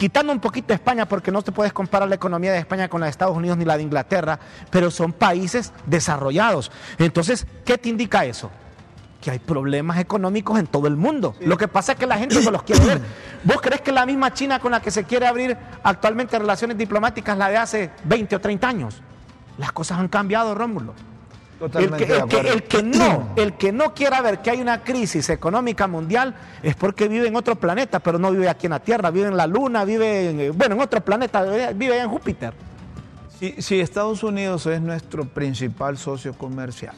quitando un poquito España, porque no te puedes comparar la economía de España con la de Estados Unidos ni la de Inglaterra, pero son países desarrollados. Entonces, ¿qué te indica eso? que hay problemas económicos en todo el mundo. Lo que pasa es que la gente no los quiere ver. ¿Vos crees que la misma China con la que se quiere abrir actualmente relaciones diplomáticas la de hace 20 o 30 años? Las cosas han cambiado, Rómulo el que, no, el que no quiera ver que hay una crisis económica mundial es porque vive en otro planeta, pero no vive aquí en la Tierra, vive en la Luna, vive en, bueno, en otro planeta, vive en Júpiter. Si, si Estados Unidos es nuestro principal socio comercial,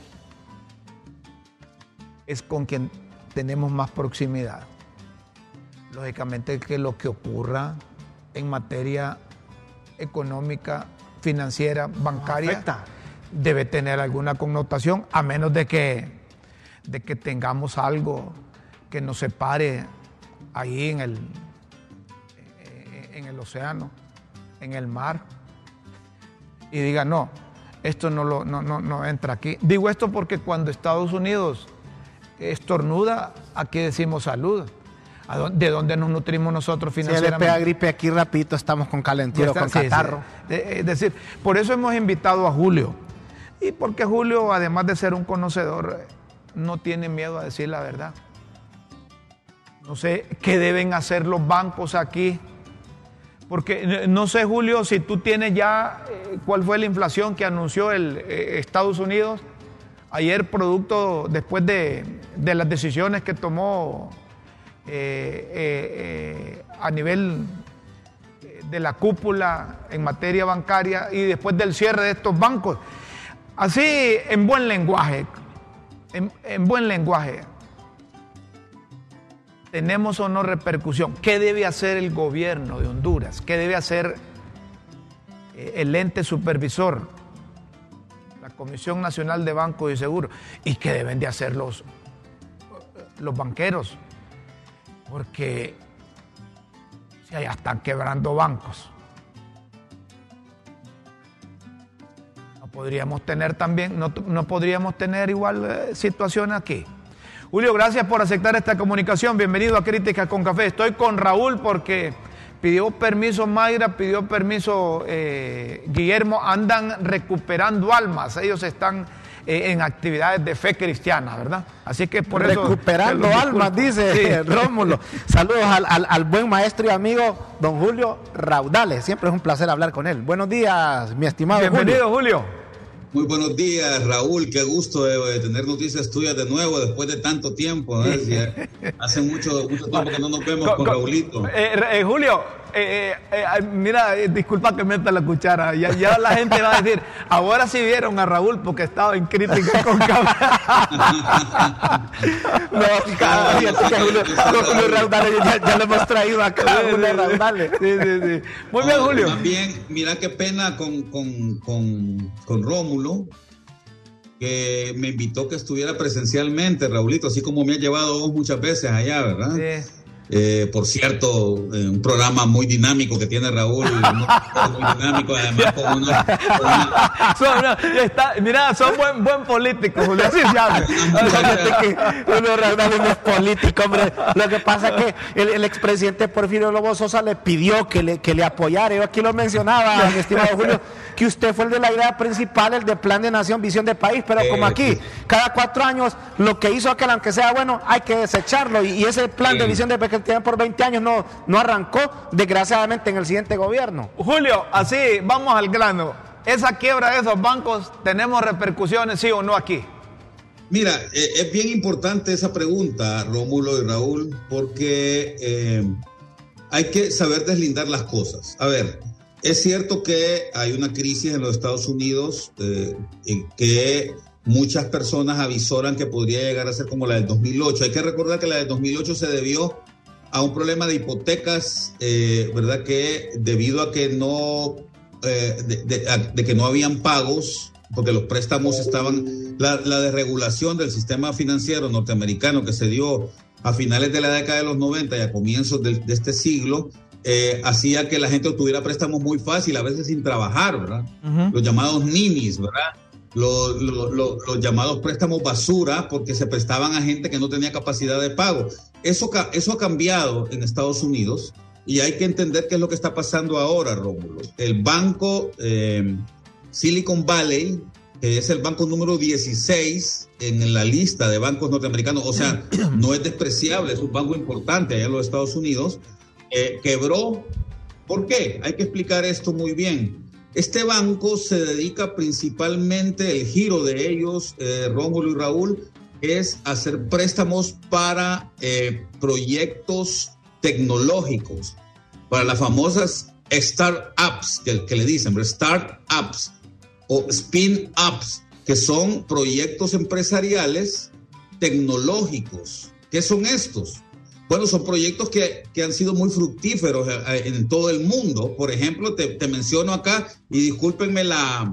es con quien tenemos más proximidad. Lógicamente que lo que ocurra en materia económica, financiera, bancaria, debe tener alguna connotación, a menos de que, de que tengamos algo que nos separe ahí en el, en el océano, en el mar, y diga, no, esto no, lo, no, no, entra aquí. Digo esto porque cuando Estados Unidos estornuda, aquí decimos salud. ¿De dónde nos nutrimos nosotros financieramente? Si le pega gripe aquí rapidito, estamos con calentero, con catarro. Es decir, por eso hemos invitado a Julio y porque Julio, además de ser un conocedor, no tiene miedo a decir la verdad. No sé qué deben hacer los bancos aquí. Porque no sé, Julio, si tú tienes ya eh, cuál fue la inflación que anunció el eh, Estados Unidos ayer, producto después de, las decisiones que tomó eh, a nivel de la cúpula en materia bancaria y después del cierre de estos bancos. Así, en buen lenguaje, en, buen lenguaje, ¿tenemos o no repercusión? ¿Qué debe hacer el gobierno de Honduras? ¿Qué debe hacer eh, el ente supervisor? La Comisión Nacional de Bancos y Seguros. ¿Y qué deben de hacer los, los banqueros, porque si ya están quebrando bancos. Podríamos tener también, no, no podríamos tener igual eh, situación aquí. Julio, gracias por aceptar esta comunicación. Bienvenido a Críticas con Café. Estoy con Raúl porque pidió permiso Mayra, pidió permiso eh, Guillermo. Andan recuperando almas. Ellos están eh, en actividades de fe cristiana, ¿verdad? Así que por eso... Recuperando almas, dice Rómulo. Saludos al, al, buen maestro y amigo don Julio Raudales. Siempre es un placer hablar con él. Buenos días, mi estimado Bienvenido, Julio. Muy buenos días, Raúl. Qué gusto de, tener noticias tuyas de nuevo después de tanto tiempo. hace mucho, mucho tiempo que no nos vemos con, Raulito. Eh, eh, Julio, eh, eh, eh mira, disculpa que meta la cuchara. Ya, ya, la gente va a decir, ahora sí vieron a Raúl porque estaba en crítica con no, cada día Julio Raudales, ya, ya, lo hemos traído acá. Sí, sí, sí. Muy bien, Julio. Más bien, mira qué pena con, con, con, con Rómulo que me invitó que estuviera presencialmente, Raulito, así como me ha llevado muchas veces allá, ¿verdad? Sí. Eh, por cierto, eh, un programa muy dinámico que tiene Raúl, muy dinámico, además con una... mira, son buen, buen político, Julio, así se habla. no es político, hombre. Lo que pasa es que el, el expresidente Porfirio Lobo Sosa le pidió que le, que le apoyara. Yo aquí lo mencionaba, mi estimado Julio, que usted fue el de la idea principal, el de plan de nación, visión de país, pero como aquí, cada cuatro años, lo que hizo aquel, aunque sea bueno, hay que desecharlo. Y, ese plan de visión de país tiene por 20 años no, no arrancó, desgraciadamente, en el siguiente gobierno. Julio, así, vamos al grano. Esa quiebra de esos bancos, ¿tenemos repercusiones, sí o no aquí? Mira, eh, es bien importante esa pregunta, Rómulo y Raúl, porque eh, hay que saber deslindar las cosas. A ver, es cierto que hay una crisis en los Estados Unidos eh, que muchas personas avisoran que podría llegar a ser como la del 2008. Hay que recordar que la del 2008 se debió a un problema de hipotecas, eh, ¿verdad? Que debido a que no, eh, de, que no habían pagos, porque los préstamos estaban, la, desregulación del sistema financiero norteamericano que se dio a finales de la década de los 90 y a comienzos de, este siglo, eh, hacía que la gente obtuviera préstamos muy fácil, a veces sin trabajar, ¿verdad? Los llamados ninis, ¿verdad? Los, los, llamados préstamos basura porque se prestaban a gente que no tenía capacidad de pago. Eso, eso ha cambiado en Estados Unidos y hay que entender qué es lo que está pasando ahora, Rómulo. El banco eh, Silicon Valley, que es el banco número 16 en la lista de bancos norteamericanos, o sea, no es despreciable, es un banco importante allá en los Estados Unidos, eh, quebró. ¿Por qué? Hay que explicar esto muy bien. Este banco se dedica principalmente, el giro de ellos, eh, Rómulo y Raúl, es hacer préstamos para eh, proyectos tecnológicos, para las famosas startups que, que le dicen, startups o spin-ups, que son proyectos empresariales tecnológicos. ¿Qué son estos? Bueno, son proyectos que, que, han sido muy fructíferos eh, en todo el mundo. Por ejemplo, te, te menciono acá, y discúlpenme la,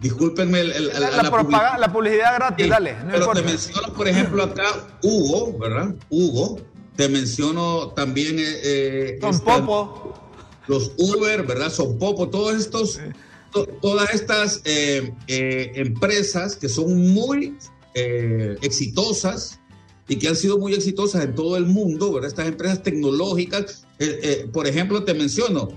Discúlpenme la, publicidad gratis, dale. pero te menciono, por ejemplo, acá Hugo, ¿verdad? Hugo. Te menciono también. Eh, eh Son Popo. Los Uber, ¿verdad? Son Popo. Todos estos. todas estas eh, eh, empresas que son muy exitosas y que han sido muy exitosas en todo el mundo, ¿verdad? Estas empresas tecnológicas. por ejemplo, te menciono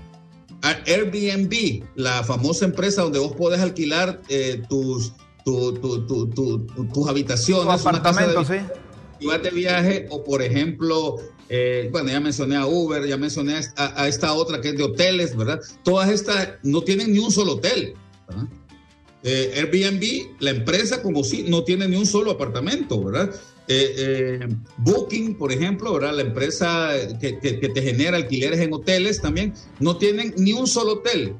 Airbnb, la famosa empresa donde vos podés alquilar eh, tus, tus habitaciones. apartamentos, sí. de viaje, o por ejemplo, eh, bueno, ya mencioné a Uber, ya mencioné a, esta otra que es de hoteles, ¿verdad? Todas estas no tienen ni un solo hotel. Eh, Airbnb, la empresa como si no tiene ni un solo apartamento, ¿verdad? Eh, eh, Booking, por ejemplo, ¿verdad? la empresa que, te genera alquileres en hoteles también, no tienen ni un solo hotel.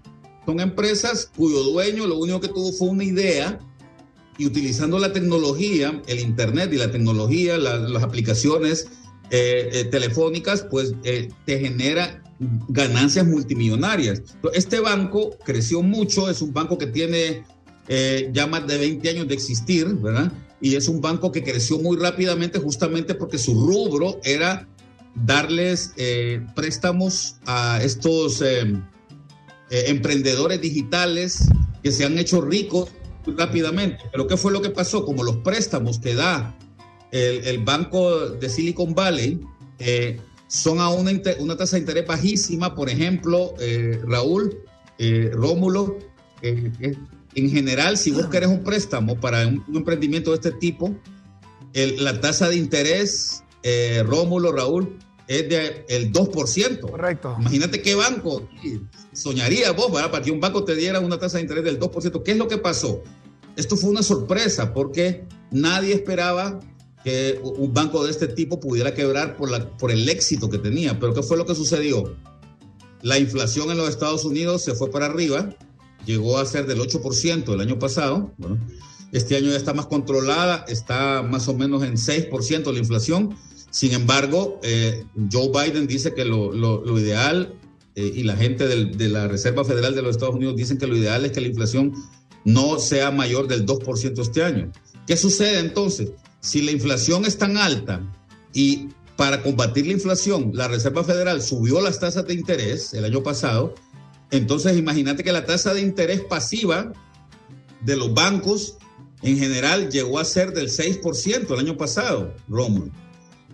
Son empresas cuyo dueño lo único que tuvo fue una idea y utilizando la tecnología, el Internet y la tecnología, las aplicaciones eh, telefónicas, pues te genera ganancias multimillonarias. Este banco creció mucho, es un banco que tiene ya más de 20 años de existir, ¿verdad? Y es un banco que creció muy rápidamente justamente porque su rubro era darles eh, préstamos a estos eh, eh, emprendedores digitales que se han hecho ricos rápidamente. Pero ¿qué fue lo que pasó? Como los préstamos que da el, el banco de Silicon Valley son a una, una, tasa de interés bajísima, por ejemplo, Raúl, Rómulo, en general, si vos querés un préstamo para un, emprendimiento de este tipo, la tasa de interés, eh, Rómulo, Raúl, es del el 2%. Correcto. Imagínate qué banco soñaría vos, ¿verdad? Para que un banco te diera una tasa de interés del 2%. ¿Qué es lo que pasó? Esto fue una sorpresa porque nadie esperaba que un banco de este tipo pudiera quebrar por, la, por el éxito que tenía. Pero ¿qué fue lo que sucedió? La inflación en los Estados Unidos se fue para arriba llegó a ser del 8% el año pasado. este año ya está más controlada, está más o menos en 6% la inflación. Sin embargo, eh, Joe Biden dice que lo, lo, ideal, eh, y la gente del, de la Reserva Federal de los Estados Unidos dicen que lo ideal es que la inflación no sea mayor del 2% este año. ¿Qué sucede entonces? Si la inflación es tan alta y para combatir la inflación, la Reserva Federal subió las tasas de interés el año pasado, entonces, imagínate que la tasa de interés pasiva de los bancos en general llegó a ser del 6% el año pasado, Rómulo.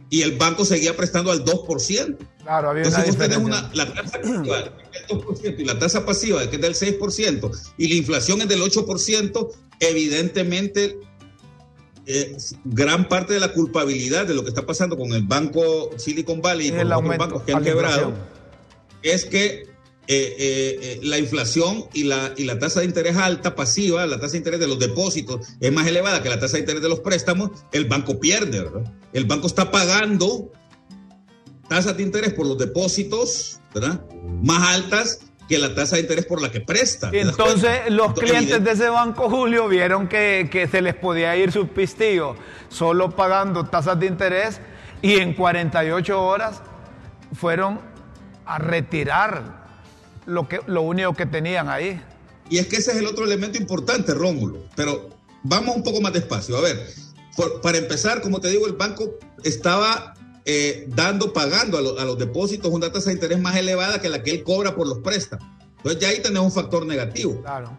Y el banco seguía prestando al 2%. Claro, había Entonces, vos tenés una, la tasa activa del 2% y la tasa pasiva que es del 6% y la inflación es del 8%, evidentemente eh, gran parte de la culpabilidad de lo que está pasando con el banco Silicon Valley y con los bancos que han quebrado es que eh, eh, eh, la inflación y la, y la tasa de interés alta, pasiva, la tasa de interés de los depósitos es más elevada que la tasa de interés de los préstamos, el banco pierde, ¿verdad? El banco está pagando tasas de interés por los depósitos, ¿verdad? Más altas que la tasa de interés por la que presta. Entonces los clientes de ese banco, Julio, vieron que, que se les podía ir su pistillo solo pagando tasas de interés y en 48 horas fueron a retirar lo, que, lo único que tenían ahí. Y es que ese es el otro elemento importante, Rómulo. Pero vamos un poco más despacio. A ver, para empezar, como te digo, el banco estaba eh, dando, pagando a, los depósitos una tasa de interés más elevada que la que él cobra por los préstamos. Entonces ya ahí tenemos un factor negativo. Claro.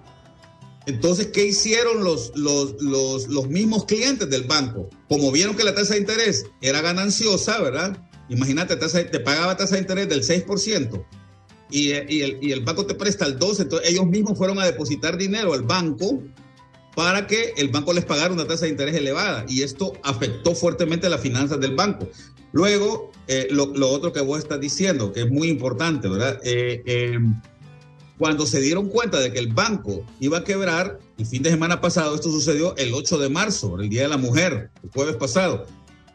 Entonces, ¿qué hicieron los, los, los, los mismos clientes del banco? Como vieron que la tasa de interés era gananciosa, ¿verdad? Imagínate, te pagaba tasa de interés del 6% y, el, y el banco te presta el 12, entonces ellos mismos fueron a depositar dinero al banco para que el banco les pagara una tasa de interés elevada y esto afectó fuertemente las finanzas del banco. Luego, eh, lo, otro que vos estás diciendo, que es muy importante, ¿verdad? Eh, em, cuando se dieron cuenta de que el banco iba a quebrar, el fin de semana pasado, esto sucedió el 8 de marzo, el Día de la Mujer, el jueves pasado,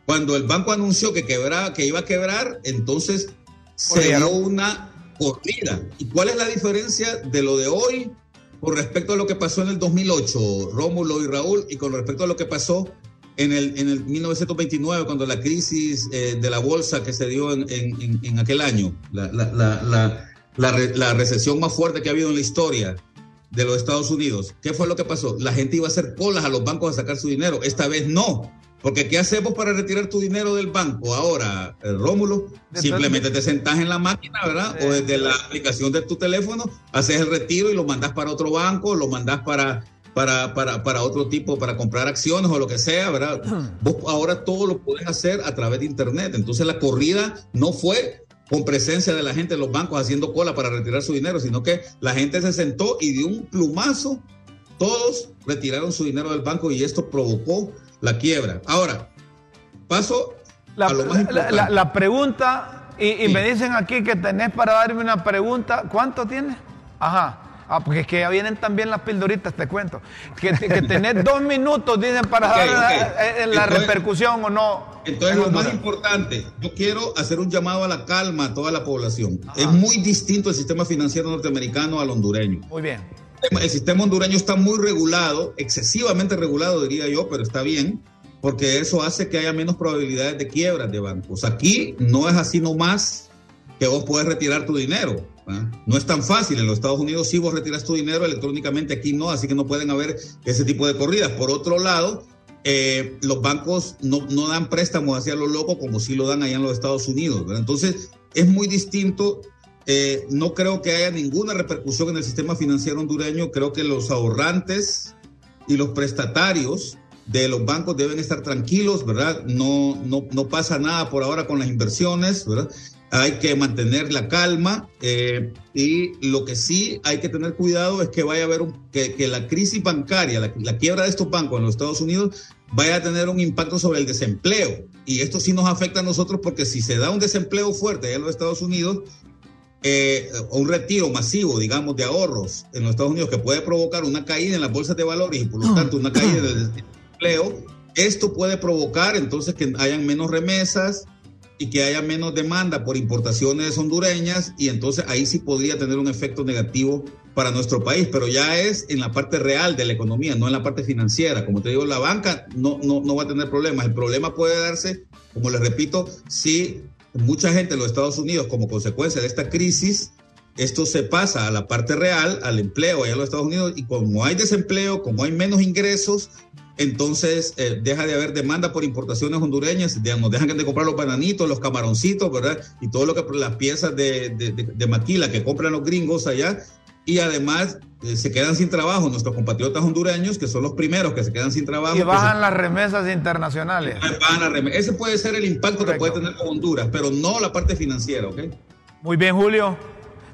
cuando el banco anunció que, quebraba, que iba a quebrar, entonces se dio una corrida. ¿Y cuál es la diferencia de lo de hoy con respecto a lo que pasó en el 2008, Rómulo y Raúl, y con respecto a lo que pasó en el, en el 1929, cuando la crisis eh, de la bolsa que se dio en, en, aquel año, la, la, la, la, recesión más fuerte que ha habido en la historia de los Estados Unidos, ¿qué fue lo que pasó? La gente iba a hacer colas a los bancos a sacar su dinero. Esta vez no. Porque ¿qué hacemos para retirar tu dinero del banco ahora, eh, Rómulo? Simplemente te sentás en la máquina, ¿verdad? O desde la aplicación de tu teléfono, haces el retiro y lo mandas para otro banco, lo mandas para, para, para, para otro tipo, para comprar acciones o lo que sea, ¿verdad? Vos ahora todo lo puedes hacer a través de Internet. Entonces la corrida no fue con presencia de la gente en los bancos haciendo cola para retirar su dinero, sino que la gente se sentó y de un plumazo todos retiraron su dinero del banco y esto provocó la quiebra. Ahora, paso la, a lo más la, la, pregunta, y, me dicen aquí que tenés para darme una pregunta. ¿Cuánto tienes? Ajá. Ah, porque es que ya vienen también las pildoritas, te cuento. Que, que tenés dos minutos, dicen, para dar eh, La, repercusión o no. Entonces, lo más importante, yo quiero hacer un llamado a la calma a toda la población. Es muy distinto el sistema financiero norteamericano al hondureño. Muy bien el sistema hondureño está muy regulado, excesivamente regulado diría yo, pero está bien, porque eso hace que haya menos probabilidades de quiebras de bancos. Aquí no es así nomás que vos puedes retirar tu dinero. ¿ah? No es tan fácil. En los Estados Unidos sí vos retiras tu dinero electrónicamente, aquí no, así que no pueden haber ese tipo de corridas. Por otro lado, eh, los bancos no, no, dan préstamos hacia lo loco como si lo dan allá en los Estados Unidos. Entonces, es muy distinto. Eh, no creo que haya ninguna repercusión en el sistema financiero hondureño. Creo que los ahorrantes y los prestatarios de los bancos deben estar tranquilos, ¿verdad? No, no, no pasa nada por ahora con las inversiones, ¿verdad? Hay que mantener la calma eh, y lo que sí hay que tener cuidado es que vaya a haber un, que, que, la crisis bancaria, la, la, quiebra de estos bancos en los Estados Unidos vaya a tener un impacto sobre el desempleo. Y esto sí nos afecta a nosotros porque si se da un desempleo fuerte en los Estados Unidos, eh, un retiro masivo, digamos, de ahorros en los Estados Unidos que puede provocar una caída en las bolsas de valores y por lo tanto una caída del desempleo, esto puede provocar entonces que hayan menos remesas y que haya menos demanda por importaciones hondureñas y entonces ahí sí podría tener un efecto negativo para nuestro país, pero ya es en la parte real de la economía, no en la parte financiera. Como te digo, la banca no, no, no va a tener problemas. El problema puede darse, como les repito, si mucha gente en los Estados Unidos, como consecuencia de esta crisis, esto se pasa a la parte real, al empleo allá en los Estados Unidos, y como hay desempleo, como hay menos ingresos, entonces eh, deja de haber demanda por importaciones hondureñas, digamos, dejan de comprar los bananitos, los camaroncitos, ¿verdad? Y todo lo que las piezas de, de, de, de maquila que compran los gringos allá, y además eh, se quedan sin trabajo nuestros compatriotas hondureños, que son los primeros que se quedan sin trabajo. Y bajan se, las remesas internacionales. Bajan las remesas. Ese puede ser el impacto Correcto. que puede tener con Honduras, pero no la parte financiera, ¿ok? Muy bien, Julio.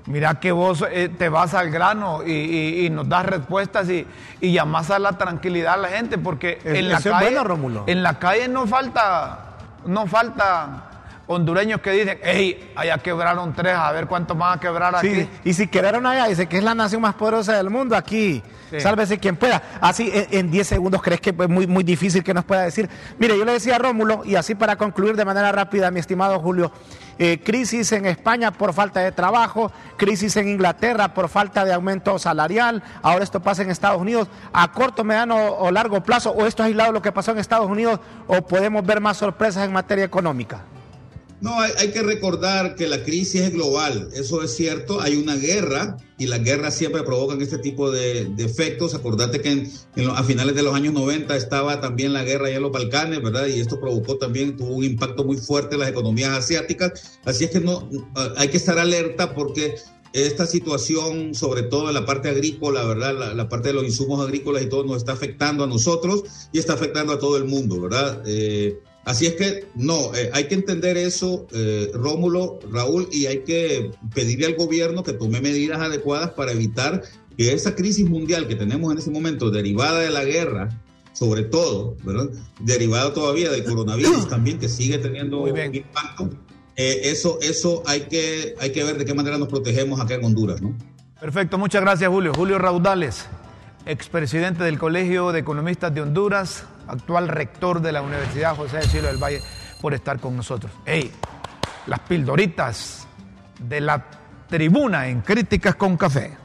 Mira que vos eh, te vas al grano y, y, y, nos das respuestas y, y llamas a la tranquilidad a la gente, porque es, en, la calle, bueno, en la calle no falta, no falta hondureños que dicen, hey, allá quebraron tres, a ver cuánto van a quebrar aquí. Sí, y si quebraron allá, dice que es la nación más poderosa del mundo, aquí, sí. sálvese quien pueda. Así, en 10 segundos, ¿crees que es muy, muy difícil que nos pueda decir? Mire, yo le decía a Rómulo, y así para concluir de manera rápida, mi estimado Julio, eh, crisis en España por falta de trabajo, crisis en Inglaterra por falta de aumento salarial, ahora esto pasa en Estados Unidos, a corto, mediano o largo plazo, o esto es aislado lo que pasó en Estados Unidos, o podemos ver más sorpresas en materia económica. No, hay, que recordar que la crisis es global, eso es cierto, hay una guerra y las guerras siempre provocan este tipo de, efectos. Acordate que en, a finales de los años 90 estaba también la guerra allá en los Balcanes, ¿verdad? Y esto provocó también, tuvo un impacto muy fuerte en las economías asiáticas. Así es que no, hay que estar alerta porque esta situación, sobre todo en la parte agrícola, ¿verdad? La, la, parte de los insumos agrícolas y todo nos está afectando a nosotros y está afectando a todo el mundo, ¿verdad? Eh, Así es que no, eh, hay que entender eso, eh, Rómulo, Raúl, y hay que pedirle al gobierno que tome medidas adecuadas para evitar que esa crisis mundial que tenemos en este momento, derivada de la guerra, sobre todo, ¿verdad? Derivada todavía del coronavirus también, que sigue teniendo un impacto, eh, eso, eso hay, que, hay que ver de qué manera nos protegemos acá en Honduras, ¿no? Perfecto, muchas gracias, Julio. Julio Raudales, expresidente del Colegio de Economistas de Honduras, actual rector de la Universidad José de Cielo del Valle, por estar con nosotros. ¡Ey! Las pildoritas de la tribuna en Críticas con Café.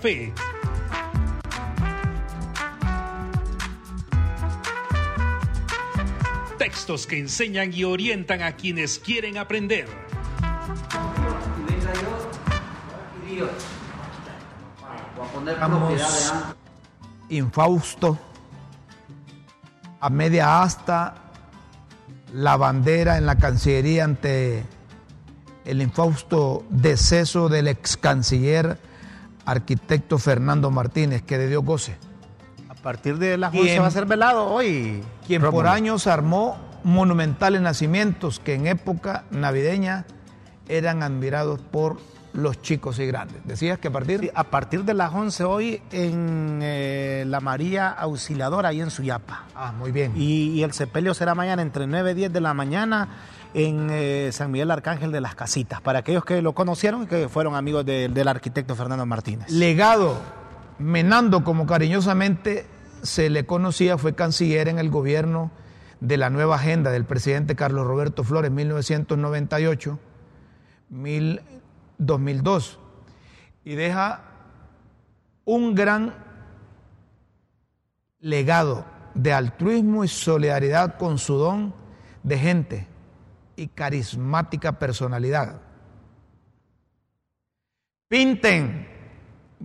Fe. Textos que enseñan y orientan a quienes quieren aprender. Estamos infausto, a media asta, la bandera en la Cancillería ante el infausto deceso del ex canciller arquitecto Fernando Martínez, que de Dios goce. A partir de las 11 va a ser velado hoy. Quien Rómulo. por años armó monumentales nacimientos que en época navideña eran admirados por los chicos y grandes. Decías que a partir... Sí, a partir de las 11 hoy en eh, la María Auxiliadora, ahí en Suyapa. Ah, muy bien. Y, y, el sepelio será mañana entre 9 y 10 de la mañana en eh, San Miguel Arcángel de las Casitas, para aquellos que lo conocieron y que fueron amigos de, del arquitecto Fernando Martínez. Legado, Menando, como cariñosamente se le conocía, fue canciller en el gobierno de la nueva agenda del presidente Carlos Roberto Flores, 1998. Mil, 2002 y deja un gran legado de altruismo y solidaridad con su don de gente y carismática personalidad. Pinten.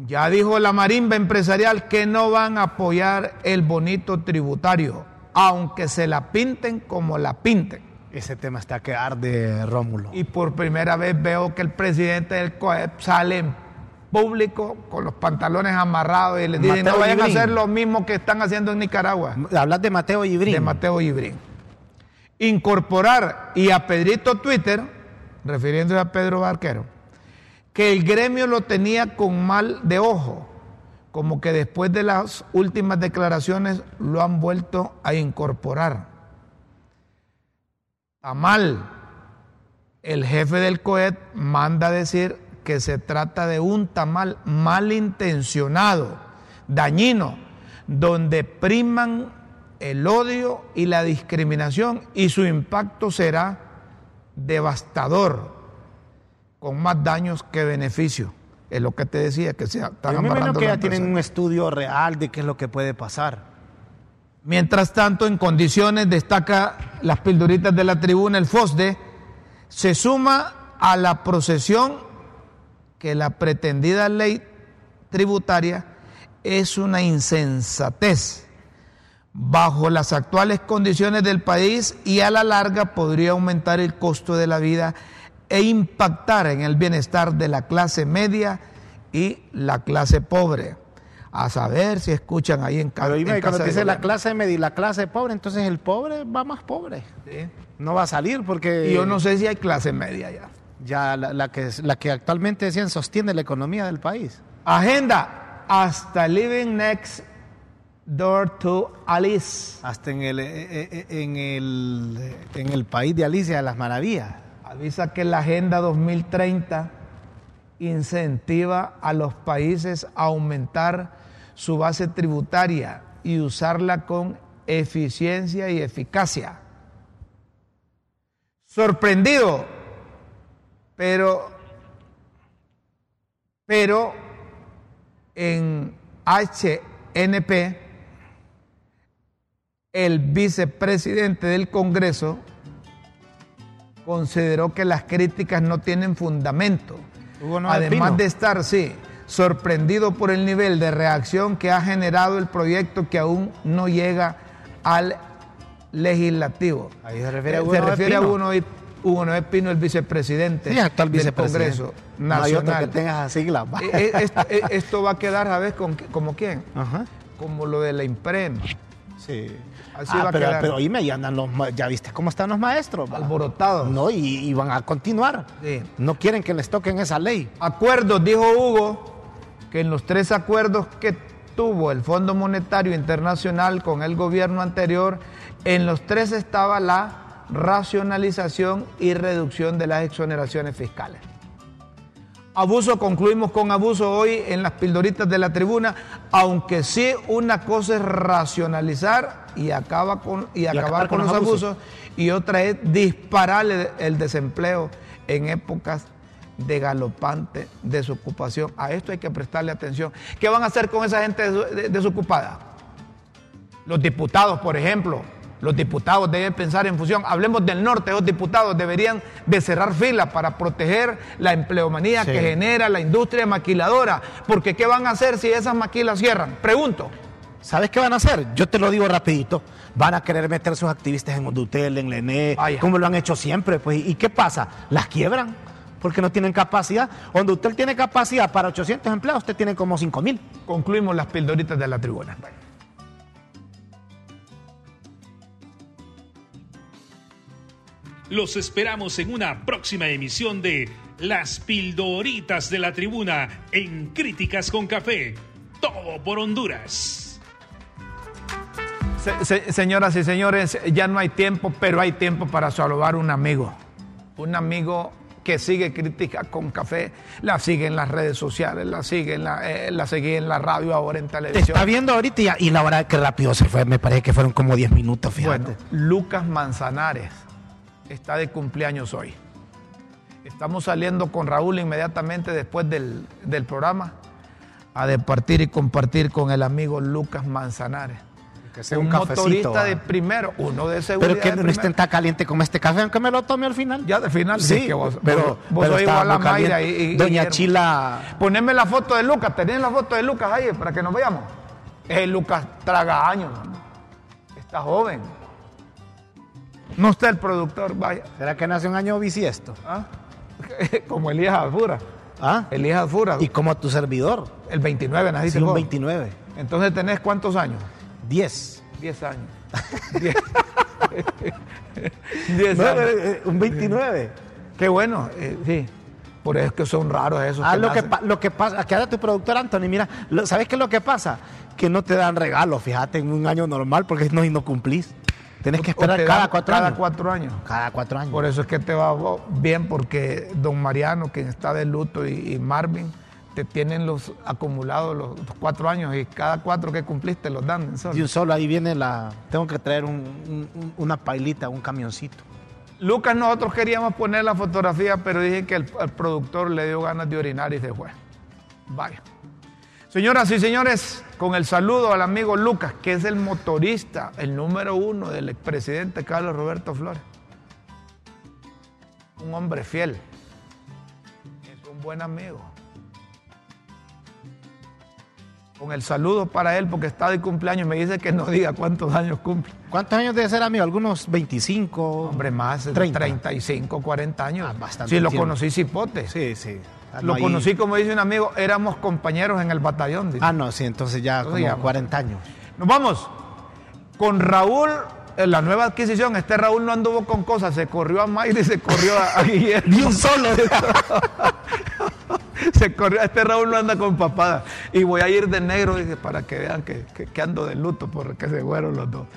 Ya dijo la marimba empresarial que no van a apoyar el bonito tributario, aunque se la pinten como la pinten. Ese tema está que arde, Rómulo. Y por primera vez veo que el presidente del COEP sale en público con los pantalones amarrados y le dice Mateo no vayan a hacer lo mismo que están haciendo en Nicaragua. Hablas de Mateo Ibrín. de Mateo Ibrín. Incorporar y a Pedrito Twitter, refiriéndose a Pedro Barquero, que el gremio lo tenía con mal de ojo, como que después de las últimas declaraciones lo han vuelto a incorporar. Está mal. El jefe del COET manda a decir que se trata de un tamal malintencionado, dañino, donde priman el odio y la discriminación y su impacto será devastador, con más daños que beneficios. Es lo que te decía, que se están Yo me que ya tienen un estudio real de qué es lo que puede pasar. Mientras tanto, en condiciones, destaca las pildoritas de la tribuna, el FOSDE, se suma a la procesión que la pretendida ley tributaria es una insensatez bajo las actuales condiciones del país y a la larga podría aumentar el costo de la vida e impactar en el bienestar de la clase media y la clase pobre. A saber si escuchan ahí en, Pero en dime, cuando casa te de dice la clase media y la clase pobre, entonces el pobre va más pobre. Sí. No va a salir porque Y yo no sé si hay clase media ya. ya la, la que, la que actualmente decían sostiene la economía del país. Agenda hasta Living Next Door to Alice. Hasta en el, eh, eh, en el, en el país de Alicia de las Maravillas. Avisa que la Agenda 2030 incentiva a los países a aumentar su base tributaria y usarla con eficiencia y eficacia. Sorprendido, pero, pero en HNP, el vicepresidente del Congreso consideró que las críticas no tienen fundamento. Además de estar, sí, sorprendido por el nivel de reacción que ha generado el proyecto que aún no llega al legislativo. Ahí se refiere a Eh, se Noel refiere a Pino. Hugo Noel Pino, el vicepresidente Sí, del vicepresidente. Congreso No hay otro Nacional. que tenga esa sigla. va. Eh, eh, esto, esto va a quedar, ¿sabes? Con, ¿Como quién? Ajá. Como lo de la imprema. Sí. Así Ah, va a pero, quedar. pero oíme, ya andan los, ya viste cómo están los maestros. Alborotados. No, y, y van a continuar. Sí. No quieren que les toquen esa ley. Acuerdos, dijo Hugo, que en los tres acuerdos que tuvo el Fondo Monetario Internacional con el gobierno anterior, en los tres estaba la racionalización y reducción de las exoneraciones fiscales. Abuso, concluimos con abuso hoy en las pildoritas de la tribuna, aunque sí una cosa es racionalizar y, acaba con, y, acabar, con, los abusos. y otra es disparar el, el desempleo en épocas de galopante desocupación. A esto hay que prestarle atención. ¿Qué van a hacer con esa gente desocupada? Los diputados, por ejemplo, los diputados deben pensar en función. Hablemos del norte, los diputados deberían de cerrar filas para proteger la empleomanía Sí. que genera la industria maquiladora. Porque ¿qué van a hacer si esas maquilas cierran? Pregunto. ¿Sabes qué van a hacer? Yo te lo digo rapidito. Van a querer meter sus activistas en Odutel, en Lené, como lo han hecho siempre. Pues, ¿Y qué pasa? Las quiebran porque no tienen capacidad. Donde usted tiene capacidad para 800 empleados, usted tiene como 5 mil. Concluimos las pildoritas de la tribuna. Los esperamos en una próxima emisión de Las Pildoritas de la Tribuna en Críticas con Café. Todo por Honduras. Se- se- señoras y señores, ya no hay tiempo, pero hay tiempo para saludar un amigo. Un amigo que sigue Crítica con Café, la sigue en las redes sociales, la sigue en la, eh, la sigue en la radio, ahora en Te televisión. está viendo ahorita y, y la verdad que rápido se fue. Me parece que fueron como 10 minutos, fíjate. Bueno, Lucas Manzanares está de cumpleaños hoy. Estamos saliendo con Raúl inmediatamente después del, del programa a departir y compartir con el amigo Lucas Manzanares. Que sea un, un cafecito, motorista de primero, uno de seguridad. Pero que no estén tan caliente como este café, aunque me lo tome al final. Ya de final, Sí, que vos, pero, vos, vos pero estaba igual a Mayra y, y Doña. Chila, Poneme la foto de Lucas, tenés la foto de Lucas ahí para que nos veamos. Eh, Lucas traga años, está joven. No está el productor, vaya. ¿será que nace un año bisiesto? ¿Ah? Como Elías Alfura. ¿Ah? Elías Alfura. Y como tu servidor, el 29 naciste sí, un vos. 29, Entonces tenés cuántos años? 10. 10 años. 10 10 No, años. eh, un 29. Qué bueno, eh, sí. Por eso es que son raros esos. Ah, que lo que, nacen. lo que pasa, tu productor Anthony, mira, lo- ¿sabes qué es lo que pasa? Que no te dan regalos, fíjate, en un año normal, porque no, y no cumplís. Tienes que esperar cada cuatro cada años. cuatro años. Cada cuatro años. Por eso es que te va bien, porque don Mariano, quien está de luto, y, y Marvin, te tienen los acumulados los, los cuatro años y cada cuatro que cumpliste los dan. en solo. Y un solo, ahí viene la... Tengo que traer un- un- un- una pailita, un camioncito. Lucas, nosotros queríamos poner la fotografía, pero dije que el, el productor le dio ganas de orinar y se fue. Vaya. Señoras y señores, con el saludo al amigo Lucas, que es el motorista, el número uno del expresidente Carlos Roberto Flores. Un hombre fiel. Es un buen amigo. Con el saludo para él, porque está de cumpleaños, me dice que no diga cuántos años cumple. ¿Cuántos años debe ser, amigo? ¿Algunos 25? Hombre, más de 30. 35, 40 años. Ah, bastante Sí, lo tiempo. conocí cipote. Sí, sí. Ah, Lo ahí- conocí, como dice un amigo, éramos compañeros en el batallón. dice. Ah, no, sí, entonces ya Entonces como ya- 40 años. Nos vamos con Raúl, en la nueva adquisición. Este Raúl no anduvo con cosas, se corrió a Mayra y se corrió a, a Guillermo. Ni un solo. se corrió, este Raúl no anda con papada. Y voy a ir de negro, dice, para que vean que, que- ando de luto porque se fueron los dos.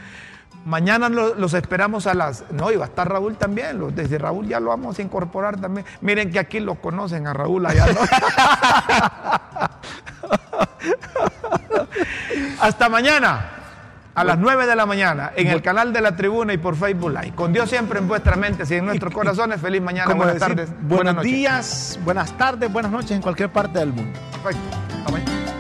Mañana lo- los esperamos a las... No, y va a estar Raúl también. los- Desde Raúl ya lo vamos a incorporar también. Miren que aquí lo conocen a Raúl allá. Hasta mañana. A las 9 de la mañana, en el canal de la tribuna y por Facebook Live. Con Dios siempre en vuestra mente y en nuestros corazones. Feliz mañana, buenas decir, tardes, buenos buenas noches. días, buenas tardes, buenas noches en cualquier parte del mundo. Perfecto. Hasta mañana.